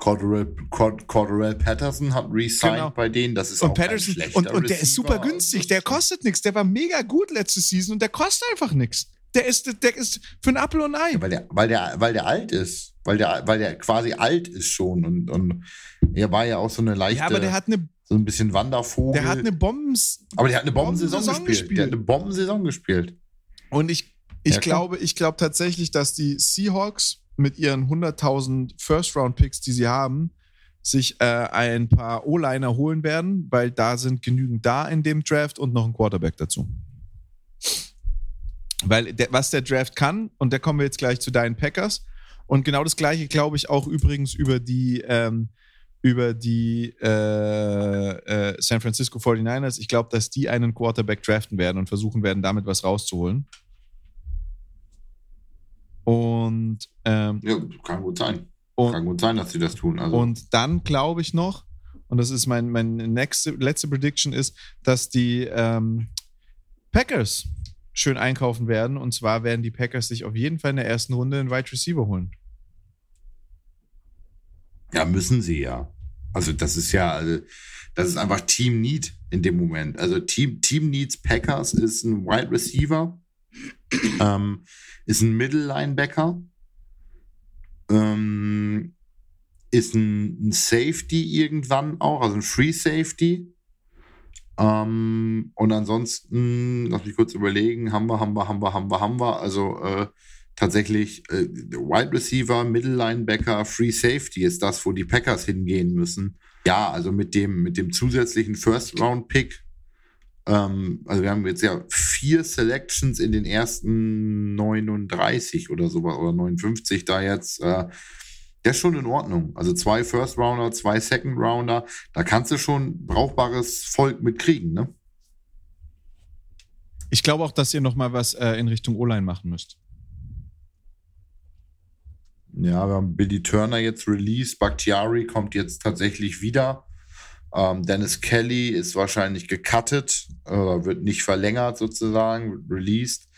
Cordell, Cord, Cordell Patterson hat resigned Genau. bei denen. Das ist Und auch Patterson, schlechter und, und der ist Receiver. super günstig, der kostet nichts, der war mega gut letzte Season und der kostet einfach nichts. Der ist, der ist für ein Apfel und ein Ei. Ja, weil der, weil der, weil der alt ist. Weil der, weil der quasi alt ist schon und, und er war ja auch so eine leichte, Ja, aber der hat eine, so ein bisschen Wandervogel. der hat eine Bombens. aber der hat eine Bombensaison Bombensaison gespielt. gespielt. Der hat eine Bombensaison gespielt. Und ich, ich Ja, glaube, ich glaube tatsächlich, dass die Seahawks mit ihren 100.000 First-Round-Picks, die sie haben, sich äh, ein paar O-Liner holen werden, weil da sind genügend da in dem Draft und noch ein Quarterback dazu. Weil der, was der Draft kann, und da kommen wir jetzt gleich zu deinen Packers, und genau das gleiche glaube ich auch übrigens über die, ähm, über die äh, äh, San Francisco 49ers. Ich glaube, dass die einen Quarterback draften werden und versuchen werden, damit was rauszuholen. Und, ähm, Ja, kann gut sein. und, Kann gut sein, dass sie das tun. Also, und dann glaube ich noch, und das ist mein, mein nächste, letzte Prediction ist, dass die ähm, Packers schön einkaufen werden. Und zwar werden die Packers sich auf jeden Fall in der ersten Runde einen Wide Receiver holen. ja, müssen sie ja. Also, das ist ja, also, das ist einfach Team Need in dem Moment. Also, Team, Team Needs Packers ist ein Wide Receiver, ähm, ist ein Middle Linebacker, ähm, ist ein, Safety irgendwann auch, also ein Free Safety. Ähm, und ansonsten, lass mich kurz überlegen, haben wir, haben wir, haben wir, haben wir, haben wir. Also äh, tatsächlich äh, Wide Receiver, Middle Linebacker, Free Safety ist das, wo die Packers hingehen müssen. Ja, also mit dem, mit dem zusätzlichen First Round Pick. Ähm, also wir haben jetzt ja vier Selections in den ersten 39 oder sowas oder 59 da jetzt. Äh, der ist schon in Ordnung. Also zwei First Rounder, zwei Second Rounder, da kannst du schon brauchbares Volk mitkriegen, ne? Ich glaube auch, dass ihr noch mal was äh, in Richtung O-Line machen müsst. Ja, wir haben Billy Turner jetzt released, Bakhtiari kommt jetzt tatsächlich wieder. Ähm, Dennis Kelly ist wahrscheinlich gecuttet, äh, wird nicht verlängert sozusagen, released.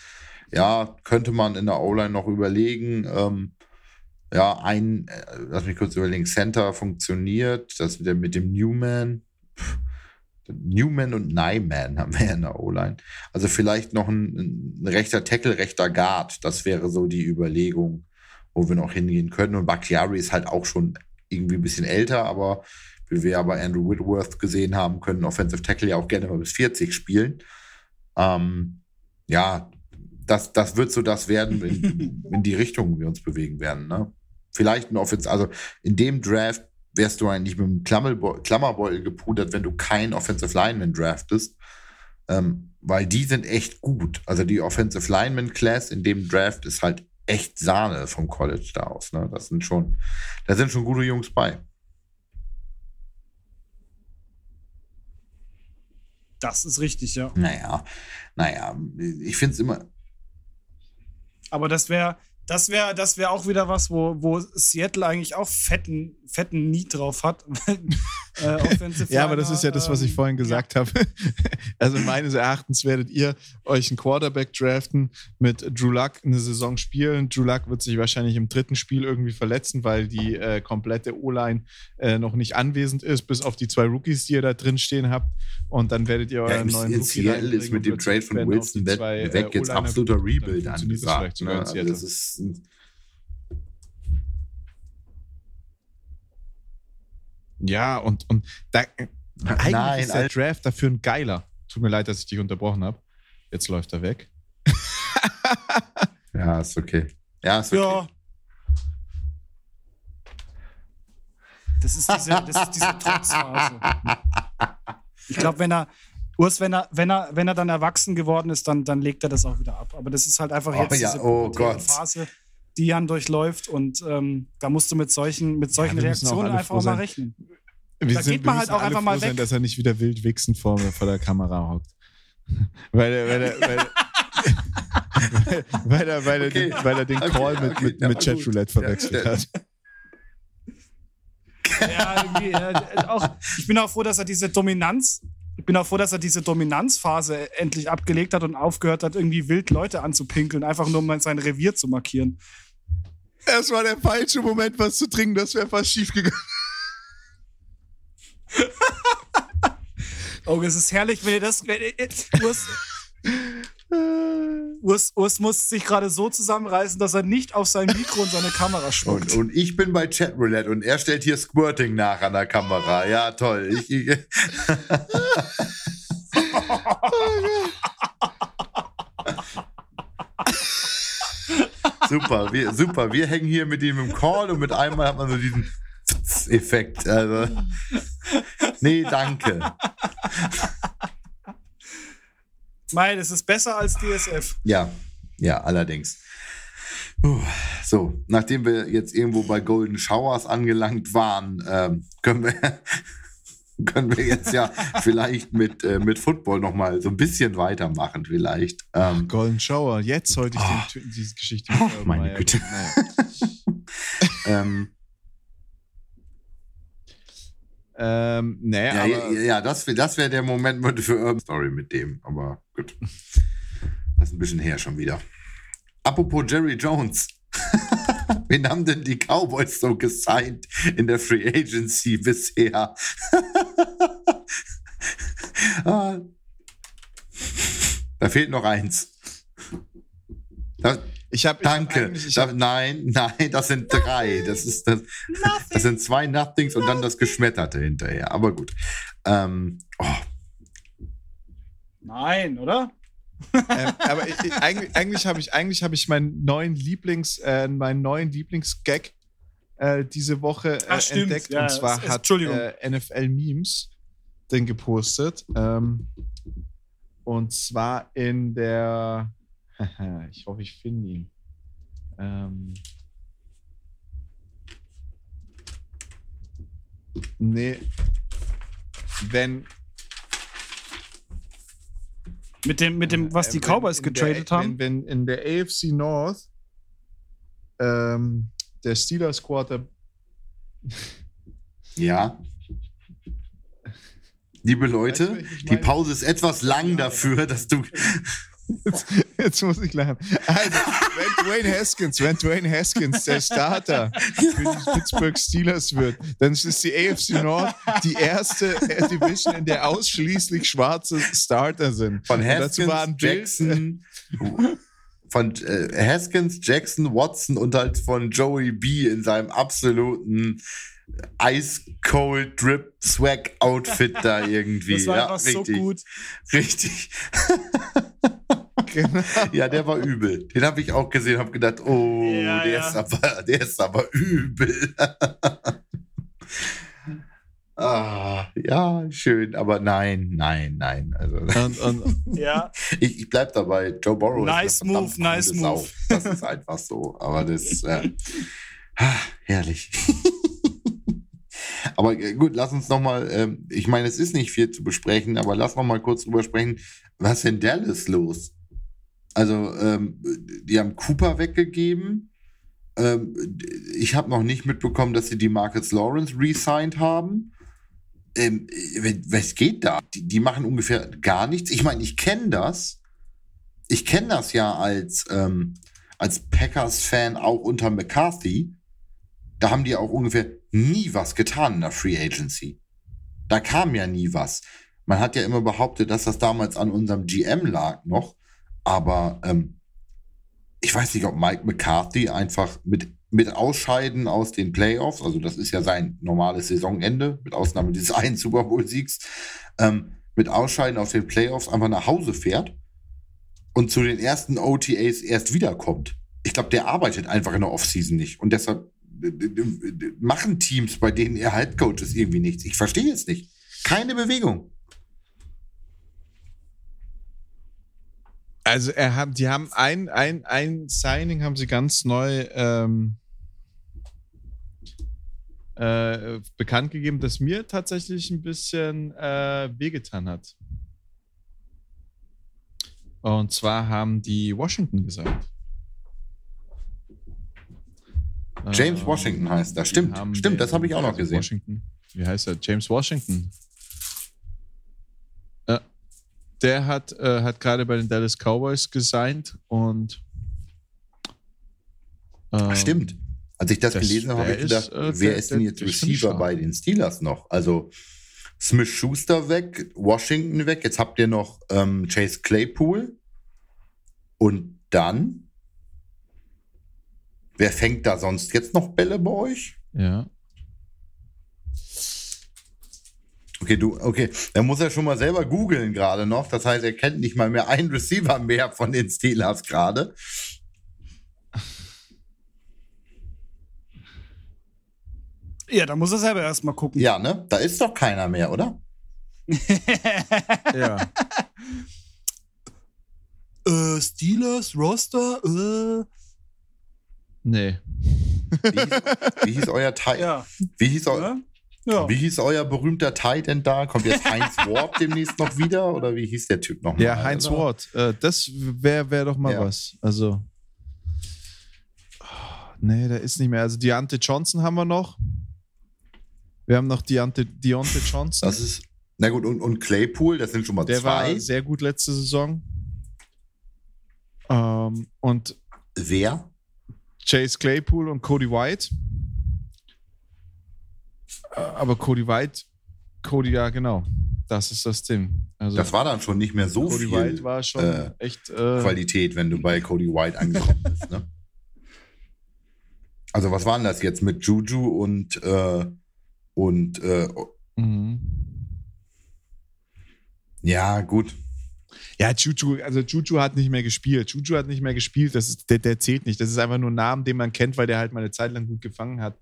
Ja, könnte man in der O-Line noch überlegen. Ähm, ja, ein, äh, lass mich kurz überlegen, Center funktioniert, das mit dem, mit dem Newman. Newman und Nyman haben wir in der O-Line. Also vielleicht noch ein, ein, rechter Tackle, rechter Guard. Das wäre so die Überlegung, wo wir noch hingehen können. Und Bakhtiari ist halt auch schon irgendwie ein bisschen älter, aber wie wir ja bei Andrew Whitworth gesehen haben, können Offensive Tackle ja auch gerne mal bis 40 spielen. Ähm, ja, das, das wird so das werden, in, in die Richtung wir uns bewegen werden. Ne? Vielleicht ein Offensive, also in dem Draft wärst du eigentlich mit einem Klammerbeutel gepudert, wenn du keinen Offensive Lineman draftest. Ähm, weil die sind echt gut. Also die Offensive Lineman Class in dem Draft ist halt echt Sahne vom College da aus. Ne? Das sind schon, da sind schon gute Jungs bei. Das ist richtig, ja. Naja, naja, ich finde es immer. Aber das wäre, das wäre das wär auch wieder was, wo, wo Seattle eigentlich auch fetten, fetten Need drauf hat. äh, ja, aber das ist ja das, was ich ähm, vorhin gesagt ja. habe. also meines Erachtens werdet ihr euch einen Quarterback draften, mit Drew Luck eine Saison spielen. Drew Luck wird sich wahrscheinlich im dritten Spiel irgendwie verletzen, weil die äh, komplette O-Line äh, noch nicht anwesend ist, bis auf die zwei Rookies, die ihr da drin stehen habt. Und dann werdet ihr euren ja, neuen Rookie Seattle ist mit dem Trade von Wilson zwei, weg jetzt absoluter Rebuild angesagt. Ne? Also das ist Ja, und, und da, eigentlich Nein, ist der Draft dafür ein geiler. Tut mir leid, dass ich dich unterbrochen habe. Jetzt läuft er weg. ja, ist okay. Ja, ist okay. Ja. Das ist diese, das ist diese Trotzphase. Ich glaube, wenn er, Urs, wenn er, wenn er, wenn er dann erwachsen geworden ist, dann, dann legt er das auch wieder ab. Aber das ist halt einfach jetzt oh, ja. diese oh, Phase, die Jan durchläuft und ähm, da musst du mit solchen, mit solchen ja, Reaktionen einfach auch mal rechnen. Wir da sind, geht man halt auch einfach mal weg. Sein, dass er nicht wieder wild wichsend vor, vor der Kamera hockt. weil er, weil er, weil, weil, er, weil, er okay. den, weil er den Call okay, mit, mit, ja, mit Chatroulette verwechselt ja, hat. Ja, ja, auch, ich bin auch froh, dass er diese Dominanz, ich bin auch froh, dass er diese Dominanzphase endlich abgelegt hat und aufgehört hat, irgendwie wild Leute anzupinkeln, einfach nur um sein Revier zu markieren. Es war der falsche Moment, was zu trinken, das wäre fast schief gegangen. oh, es ist herrlich, wenn ihr das. Wenn ihr, Urs, Urs, Urs muss sich gerade so zusammenreißen, dass er nicht auf sein Mikro und seine Kamera spuckt. Und, und ich bin bei Chatroulette und er stellt hier Squirting nach an der Kamera. Ja, toll. Ich, ich super, wir, super. Wir hängen hier mit ihm im Call und mit einmal hat man so diesen Effekt. Also, nee, danke. Mein, es ist besser als DSF. Ja, ja, allerdings. So, nachdem wir jetzt irgendwo bei Golden Showers angelangt waren, ähm, können wir können wir jetzt ja vielleicht mit, äh, mit Football noch mal so ein bisschen weitermachen vielleicht. Ähm, Golden Shower, jetzt heute ich oh. den, diese Geschichte. Oh, meine Güte. ähm, ähm, nee, ja, aber ja, das, das wäre der Moment für Urban Story mit dem, aber gut. Das ist ein bisschen her schon wieder. Apropos Jerry Jones. Wen haben denn die Cowboys so gesigned in der Free Agency bisher? Ah. Da fehlt noch eins. Da, ich habe danke. Ich hab, nein, nein, das sind drei. Das ist das. Das sind zwei Nothings und dann das Geschmetterte hinterher. Aber gut. Ähm, oh. Nein, oder? ähm, aber ich, ich, eigentlich, eigentlich habe ich, eigentlich habe ich meinen neuen Lieblings, äh, meinen neuen Lieblingsgag äh, diese Woche äh, Ach, entdeckt. Ja, und zwar hat äh, NFL Memes den gepostet. Ähm, und zwar in der ich hoffe, ich finde ihn. Ähm nee. Wenn. Mit dem, mit dem was die äh, Cowboys getradet der, haben? Wenn, wenn, in der AFC North ähm, der Steelers Quarter. ja. Liebe Leute, die Pause ist etwas lang dafür, dass du Jetzt, jetzt, muss ich lachen. Also, wenn Dwayne Haskins, wenn Dwayne Haskins der Starter für die Pittsburgh Steelers wird, dann ist die AFC North die erste Division, in der ausschließlich schwarze Starter sind. Von Haskins, Jackson, von äh, Haskins, Jackson, Watson und halt von Joey B in seinem absoluten Ice Cold Drip Swag Outfit da irgendwie. Das war ja, einfach richtig, so gut. Richtig. genau. Ja, der war übel. Den habe ich auch gesehen, habe gedacht, oh, ja, der, ja. Ist aber, der ist aber übel. ah, ja, schön, aber nein, nein, nein. Also, und, und, ja. ich, ich bleib dabei. Joe Borrow nice ist move, nice move. Sau. Das ist einfach so. Aber das, äh, herrlich. Aber äh, gut, lass uns nochmal, äh, ich meine, es ist nicht viel zu besprechen, aber lass noch mal kurz drüber sprechen, was ist in Dallas los? Also, ähm, die haben Cooper weggegeben. Ähm, ich habe noch nicht mitbekommen, dass sie die Marcus Lawrence resigned haben. Ähm, was geht da? Die, die, machen ungefähr gar nichts. Ich meine, ich kenne das. Ich kenne das ja als, ähm, als Packers-Fan auch unter McCarthy. Da haben die auch ungefähr nie was getan in der Free Agency. Da kam ja nie was. Man hat ja immer behauptet, dass das damals an unserem GM lag noch, aber ähm, ich weiß nicht, ob Mike McCarthy einfach mit, mit Ausscheiden aus den Playoffs, also das ist ja sein normales Saisonende, mit Ausnahme dieses einen Super Bowl-Siegs, ähm, mit Ausscheiden aus den Playoffs einfach nach Hause fährt und zu den ersten OTAs erst wiederkommt. Ich glaube, der arbeitet einfach in der Offseason nicht und deshalb machen Teams, bei denen er Headcoach ist, irgendwie nichts. Ich verstehe es nicht. Keine Bewegung. Also er hat, die haben ein, ein, ein Signing haben sie ganz neu ähm, äh, bekannt gegeben, das mir tatsächlich ein bisschen äh, wehgetan hat. Und zwar haben die Washington gesagt. James Washington heißt er. Stimmt, stimmt, das habe ich auch noch gesehen. Washington. Wie heißt er? James Washington. Äh, der hat, äh, hat gerade bei den Dallas Cowboys gesigned und. Äh, stimmt. Als ich das, das gelesen habe, habe ich gedacht, ist, äh, wer der, ist denn jetzt Receiver bei den Steelers noch? Also Smith Schuster weg, Washington weg, jetzt habt ihr noch ähm, Chase Claypool und dann Wer fängt da sonst jetzt noch Bälle bei euch? Ja. Okay, du, okay. Er muss ja schon mal selber googeln gerade noch. Das heißt, er kennt nicht mal mehr einen Receiver mehr von den Steelers gerade. Ja, da muss er selber erstmal gucken. Ja, ne? Da ist doch keiner mehr, oder? ja. Äh, Steelers, Roster, äh. Nee. Wie hieß, wie hieß euer Tight? Ja. Wie hieß euer. Ja. Wie hieß euer berühmter Tight denn da? Kommt jetzt Heinz Ward demnächst noch wieder? Oder wie hieß der Typ noch? Ja, Heinz oder? Ward. Äh, das wäre wär doch mal ja. was. Also. Oh, nee, der ist nicht mehr. Also Deontay Johnson haben wir noch. Wir haben noch Deontay, Deontay Johnson. Das ist. Na gut, und, und Claypool, das sind schon mal der zwei. Der war sehr gut letzte Saison. Ähm, und. Wer? Chase Claypool und Cody White. Aber Cody White, Cody, ja, genau. Das ist das Ding. Also, das war dann schon nicht mehr so Cody viel White war schon äh, echt, äh, Qualität, wenn du bei Cody White angekommen bist. Ne? Also was waren das jetzt mit Juju und äh, und äh, mhm. ja gut ja, Juju, also Juju hat nicht mehr gespielt. Juju hat nicht mehr gespielt, das ist, der, der zählt nicht. Das ist einfach nur ein Name, den man kennt, weil der halt mal eine Zeit lang gut gefangen hat.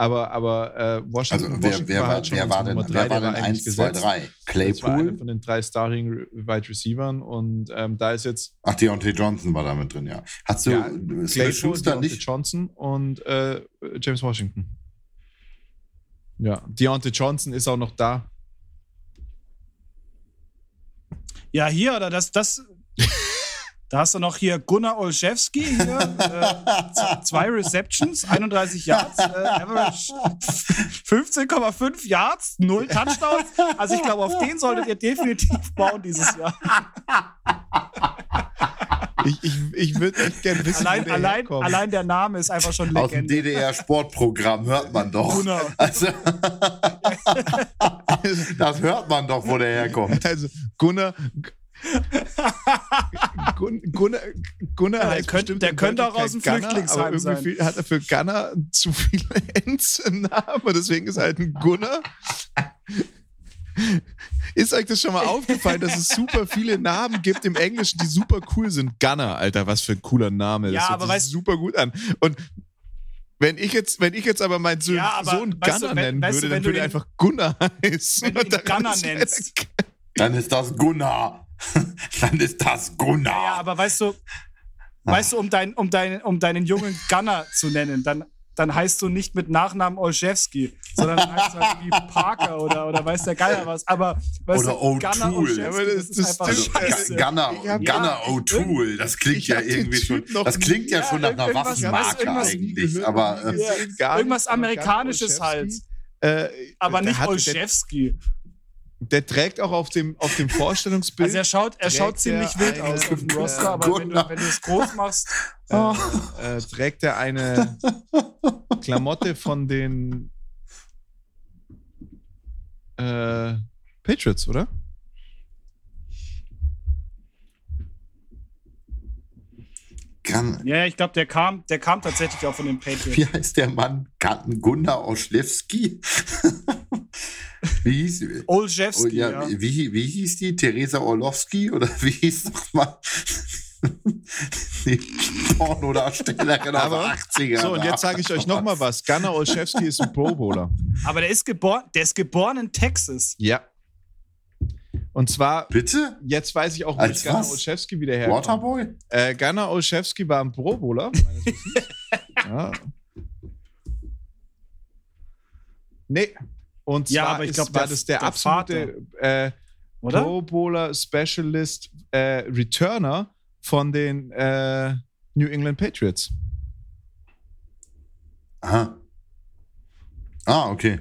Aber, aber äh, Washington, also wer, Washington wer war, halt schon wer war denn, Nummer drei, wer war denn 1, 2, 3? Claypool? Das war einer von den drei Starting Wide Receivern und ähm, da ist jetzt. Ach, Deontay Johnson war da mit drin, ja. Hast du ja, Claypool, Schuster Deontay nicht? Johnson und äh, James Washington. Ja, Deontay Johnson ist auch noch da. Ja, hier, oder das, das. Da hast du noch hier Gunnar Olszewski, hier, äh, zwei Receptions, 31 Yards, äh, Average 15,5 Yards, null Touchdowns. Also ich glaube, auf den solltet ihr definitiv bauen dieses Jahr. Ich, ich, ich würde echt gerne wissen, wo Allein, der allein, herkommt. allein der Name ist einfach schon Aus dem Legende. DDR-Sportprogramm hört man doch. Gunnar. Also, das hört man doch, wo der herkommt. Also Gunnar. Gun- Gunnar, Gunnar Ja, der könnte- der könnte auch aus dem Gunnar, Flüchtlingsheim sein. viel- hat er für Gunnar zu viele Ents im Namen und deswegen ist er halt ein Gunnar. Ist euch das schon mal aufgefallen, dass es super viele Namen gibt im Englischen, die super cool sind? Gunnar, Alter, was für ein cooler Name. Ja, das hört aber sich weißt- super gut an. Und wenn ich jetzt, wenn ich jetzt aber meinen Sohn, Ja, aber Sohn weißt du, wenn- nennen weißt du, würde, wenn dann du würde er einfach Gunnar heißen. Wenn du ihn Gunnar nennst. Dann ist das Gunnar. Dann ist das Gunnar. Ja, aber weißt du, weißt du, um, dein, um, dein, um deinen jungen Gunner zu nennen, dann, dann heißt du nicht mit Nachnamen Olszewski, sondern dann heißt du halt wie Parker oder, oder weiß der Geier was. Aber weißt Oder du, Gunnar O'Toole. Olszewski, Aber das- das, ist das einfach stimmt. scheiße. Gunnar, Ich hab- Gunnar Ja, O'Toole, das klingt ja irgendwie schon. Das klingt ja schon nach einer Waffenmarke irgendwas- eigentlich. Aber äh, Ja, Irgendwas Amerikanisches Gunnar halt. Äh, Aber nicht Olszewski. Der trägt auch auf dem, auf dem Vorstellungsbild. Also er schaut, er schaut ziemlich wild aus auf dem äh, Roster, aber wenn du, Gunnar. wenn du es groß machst, äh, äh, trägt er eine Klamotte von den äh, Patriots, oder? Gun, ja, ich glaube, der kam, der kam tatsächlich auch von den Patriots. wie heißt der Mann? Gun- Gunnar Oschlewski? wie hieß oh, Olszewski, ja, ja. Wie, wie hieß die? Theresa Orlowski? Oder wie hieß nochmal? die Pornodarstellerin aus Aber- den 80ern. So, und jetzt sage ich euch noch mal was. Gunnar Olszewski ist ein Pro Bowler. Aber der ist geboren, der ist geboren in Texas. Ja. Und zwar, Bitte? jetzt weiß ich auch, wo Als Gunnar was? Olszewski wieder herkommt. Waterboy? Äh, Gunnar Olszewski war ein Pro Bowler. ja. Nee. Und zwar Ja, aber ich ist, glaub, war der- das der, der absolute äh, Oder? Pro Bowler Specialist äh, Returner von den äh, New England Patriots. Aha. Ah, okay.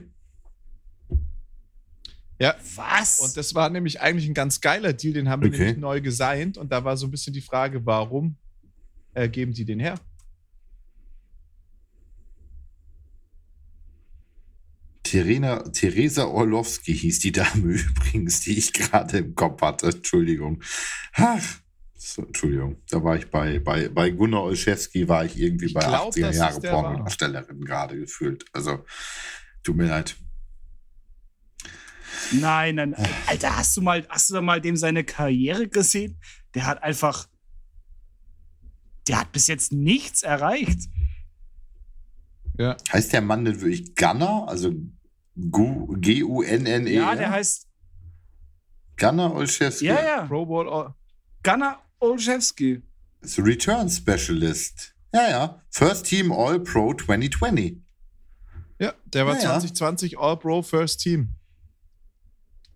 Ja. Was? Und das war nämlich eigentlich ein ganz geiler Deal, den haben wir Okay. nämlich neu gesigned. Und da war so ein bisschen die Frage, warum äh, geben die den her? Terena, Theresa Orlowski hieß die Dame übrigens, die ich gerade im Kopf hatte. Entschuldigung. Ach, so, Entschuldigung. Da war ich bei, bei, bei Gunnar Olszewski, war ich irgendwie Ich bei glaub, 80er dass Jahre. Pornodarstellerin gerade gefühlt. Also, tut mir leid. Nein, nein. Alter, hast du mal, hast du da mal dem seine Karriere gesehen? Der hat einfach. Der hat bis jetzt nichts erreicht. Ja. Heißt der Mann denn wirklich Gunnar? Also G-U-N-N-E? Ja, der heißt. Gunnar Olszewski. Ja, ja. Pro Bowl. Gunnar Olszewski. Ist Return Specialist. Ja, ja. First Team All Pro 2020. Ja, der war Ja, ja. 2020 All-Pro First Team.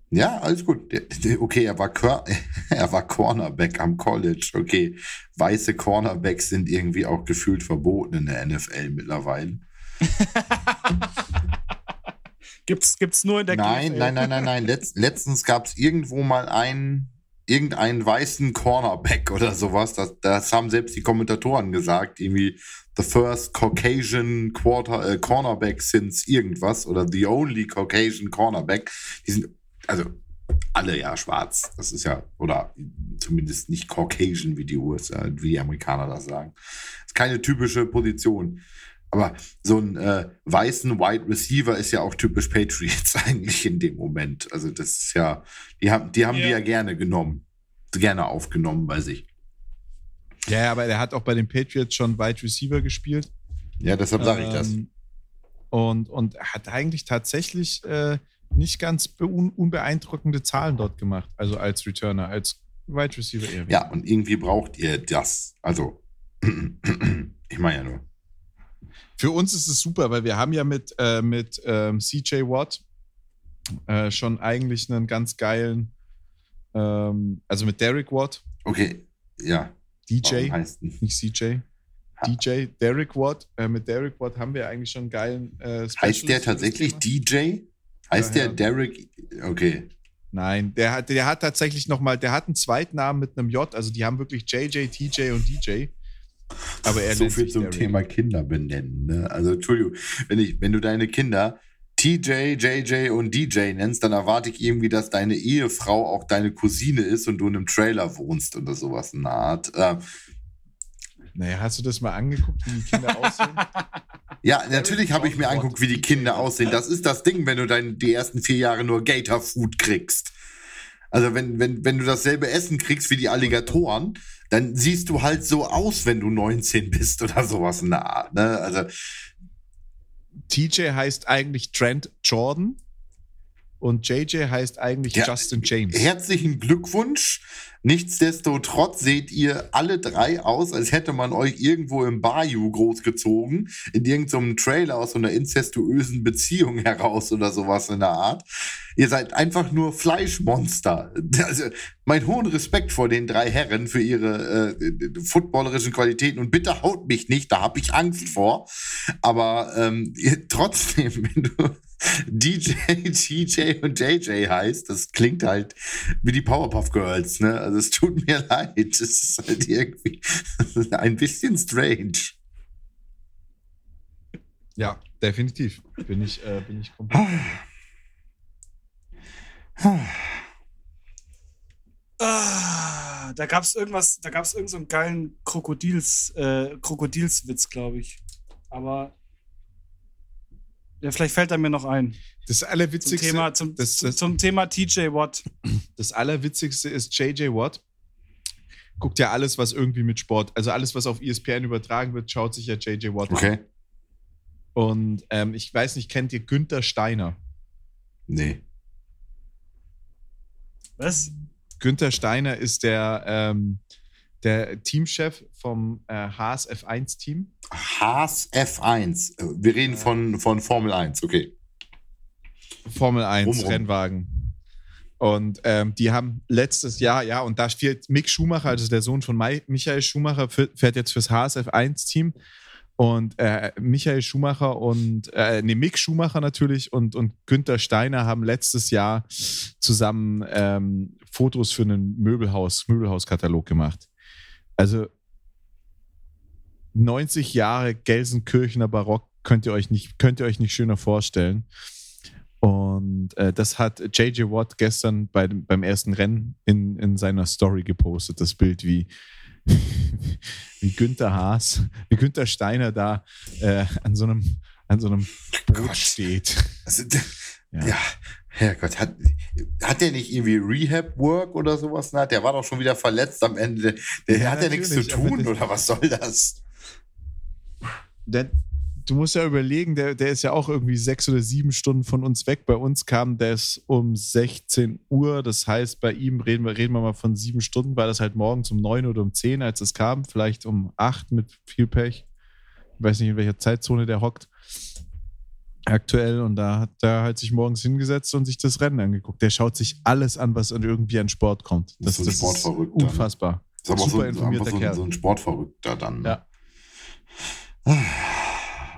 Ja, alles gut. Okay, er war, er war Cornerback am College. Okay, weiße Cornerbacks sind irgendwie auch gefühlt verboten in der NFL mittlerweile. Gibt's, gibt's nur in der Nein, GFL. nein, nein, nein, nein. Letz letztens gab es irgendwo mal einen, irgendeinen weißen Cornerback oder sowas. Das, das haben selbst die Kommentatoren gesagt. Irgendwie the first Caucasian Quarter, äh, Cornerback since irgendwas oder the only Caucasian Cornerback. Die sind, also alle ja schwarz. Das ist ja, oder zumindest nicht Caucasian, wie die USA, wie die Amerikaner das sagen. ist keine typische Position. Aber so ein äh, weißen Wide Receiver ist ja auch typisch Patriots eigentlich in dem Moment. Also das ist ja, die haben, die haben Ja. die ja gerne genommen, gerne aufgenommen bei sich. Ja, aber er hat auch bei den Patriots schon Wide Receiver gespielt. Ja, deshalb sage ich das. Ähm, Und, und hat eigentlich tatsächlich äh, nicht ganz be- un unbeeindruckende Zahlen dort gemacht. Also als Returner, als Wide Receiver eher. Ja, und irgendwie braucht ihr das. Also, ich meine ja nur. Für uns ist es super, weil wir haben ja mit, äh, mit ähm, CJ Watt äh, schon eigentlich einen ganz geilen, ähm, also mit Derek Watt, Okay, ja. DJ, heißt nicht CJ, DJ, Derek Watt. Äh, mit Derek Watt haben wir eigentlich schon einen geilen äh, Heißt der Specialist für das tatsächlich. DJ? Heißt Ja, der. Derek? Okay. Nein, der hat, der hat tatsächlich nochmal, der hat einen Zweitnamen mit einem J, also die haben wirklich JJ, TJ und DJ. Aber er so viel zum Derek. Thema Kinder benennen. Ne? Also Entschuldigung, wenn, ich, wenn du deine Kinder TJ, JJ und DJ nennst, dann erwarte ich irgendwie, dass deine Ehefrau auch deine Cousine ist und du in einem Trailer wohnst oder sowas in der Art. Ähm, naja, hast du das mal angeguckt, wie die Kinder aussehen? ja, natürlich habe ich mir angeguckt, wie die Kinder aussehen. Das ist das Ding, wenn du dann die ersten vier Jahre nur Gator Food kriegst. Also wenn, wenn, wenn du dasselbe Essen kriegst wie die Alligatoren, dann siehst du halt so aus, wenn du 19 bist oder sowas in der Art. Ne? Also TJ heißt eigentlich Trent Jordan und JJ heißt eigentlich ja, Justin James. Herzlichen Glückwunsch. Nichtsdestotrotz seht ihr alle drei aus, als hätte man euch irgendwo im Bayou großgezogen, in irgendeinem Trailer aus so einer inzestuösen Beziehung heraus oder sowas in der Art. Ihr seid einfach nur Fleischmonster. Also mein hohen Respekt vor den drei Herren für ihre äh, footballerischen Qualitäten und bitte haut mich nicht, da hab ich Angst vor. Aber ähm, ihr, trotzdem, wenn du DJ, TJ und JJ heißt, das klingt halt wie die Powerpuff Girls, ne? Also es tut mir leid. Es ist halt irgendwie ein bisschen strange. Ja, definitiv. Bin ich, äh, bin ich komplett. ah, da gab es irgendwas, da gab es irgendeinen so geilen Krokodils, äh, Krokodilswitz, glaube ich. Aber ja, vielleicht fällt er mir noch ein. Das Allerwitzigste. Zum Thema, zum, das, das, zum Thema TJ Watt. Das Allerwitzigste ist JJ Watt. Guckt ja alles, was irgendwie mit Sport, also alles, was auf ESPN übertragen wird, schaut sich ja JJ Watt okay. an. Und ähm, ich weiß nicht, kennt ihr Günther Steiner? Nee. Was? Günther Steiner ist der, ähm, der Teamchef vom äh, Haas F1-Team. Haas F1. Wir reden von, von Formel 1, okay. Formel 1, Rumrum. Rennwagen. Und ähm, die haben letztes Jahr, ja, und da fährt Mick Schumacher, also der Sohn von Michael Schumacher, fährt jetzt fürs Haas F1-Team. Und äh, Michael Schumacher und, äh, nee, Mick Schumacher natürlich und, und Günther Steiner haben letztes Jahr zusammen ähm, Fotos für einen Möbelhaus, Möbelhauskatalog gemacht. Also 90 Jahre Gelsenkirchener Barock könnt ihr euch nicht, könnt ihr euch nicht schöner vorstellen. Und äh, das hat J.J. Watt gestern bei dem, beim ersten Rennen in, in seiner Story gepostet, das Bild, wie, wie Günther Haas, wie Günther Steiner da äh, an, so einem, an so einem Boot Gott. steht. Also, ja. ja, Herrgott, hat, hat der nicht irgendwie Rehab-Work oder sowas? Na, der war doch schon wieder verletzt am Ende. Der ja, hat ja nichts zu tun, oder was soll das? Der, du musst ja überlegen, der, der ist ja auch irgendwie sechs oder sieben Stunden von uns weg. Bei uns kam das um 16 Uhr. Das heißt, bei ihm reden wir, reden wir mal von sieben Stunden, weil das halt morgens um neun oder um zehn, als es kam, vielleicht um acht mit viel Pech. Ich weiß nicht, in welcher Zeitzone der hockt. Aktuell. Und da hat er halt sich morgens hingesetzt und sich das Rennen angeguckt. Der schaut sich alles an, was irgendwie an Sport kommt. Das, das ist, so das ist unfassbar. Das ist aber Super so, informierter so, Kerl. so ein Sportverrückter dann. Ja.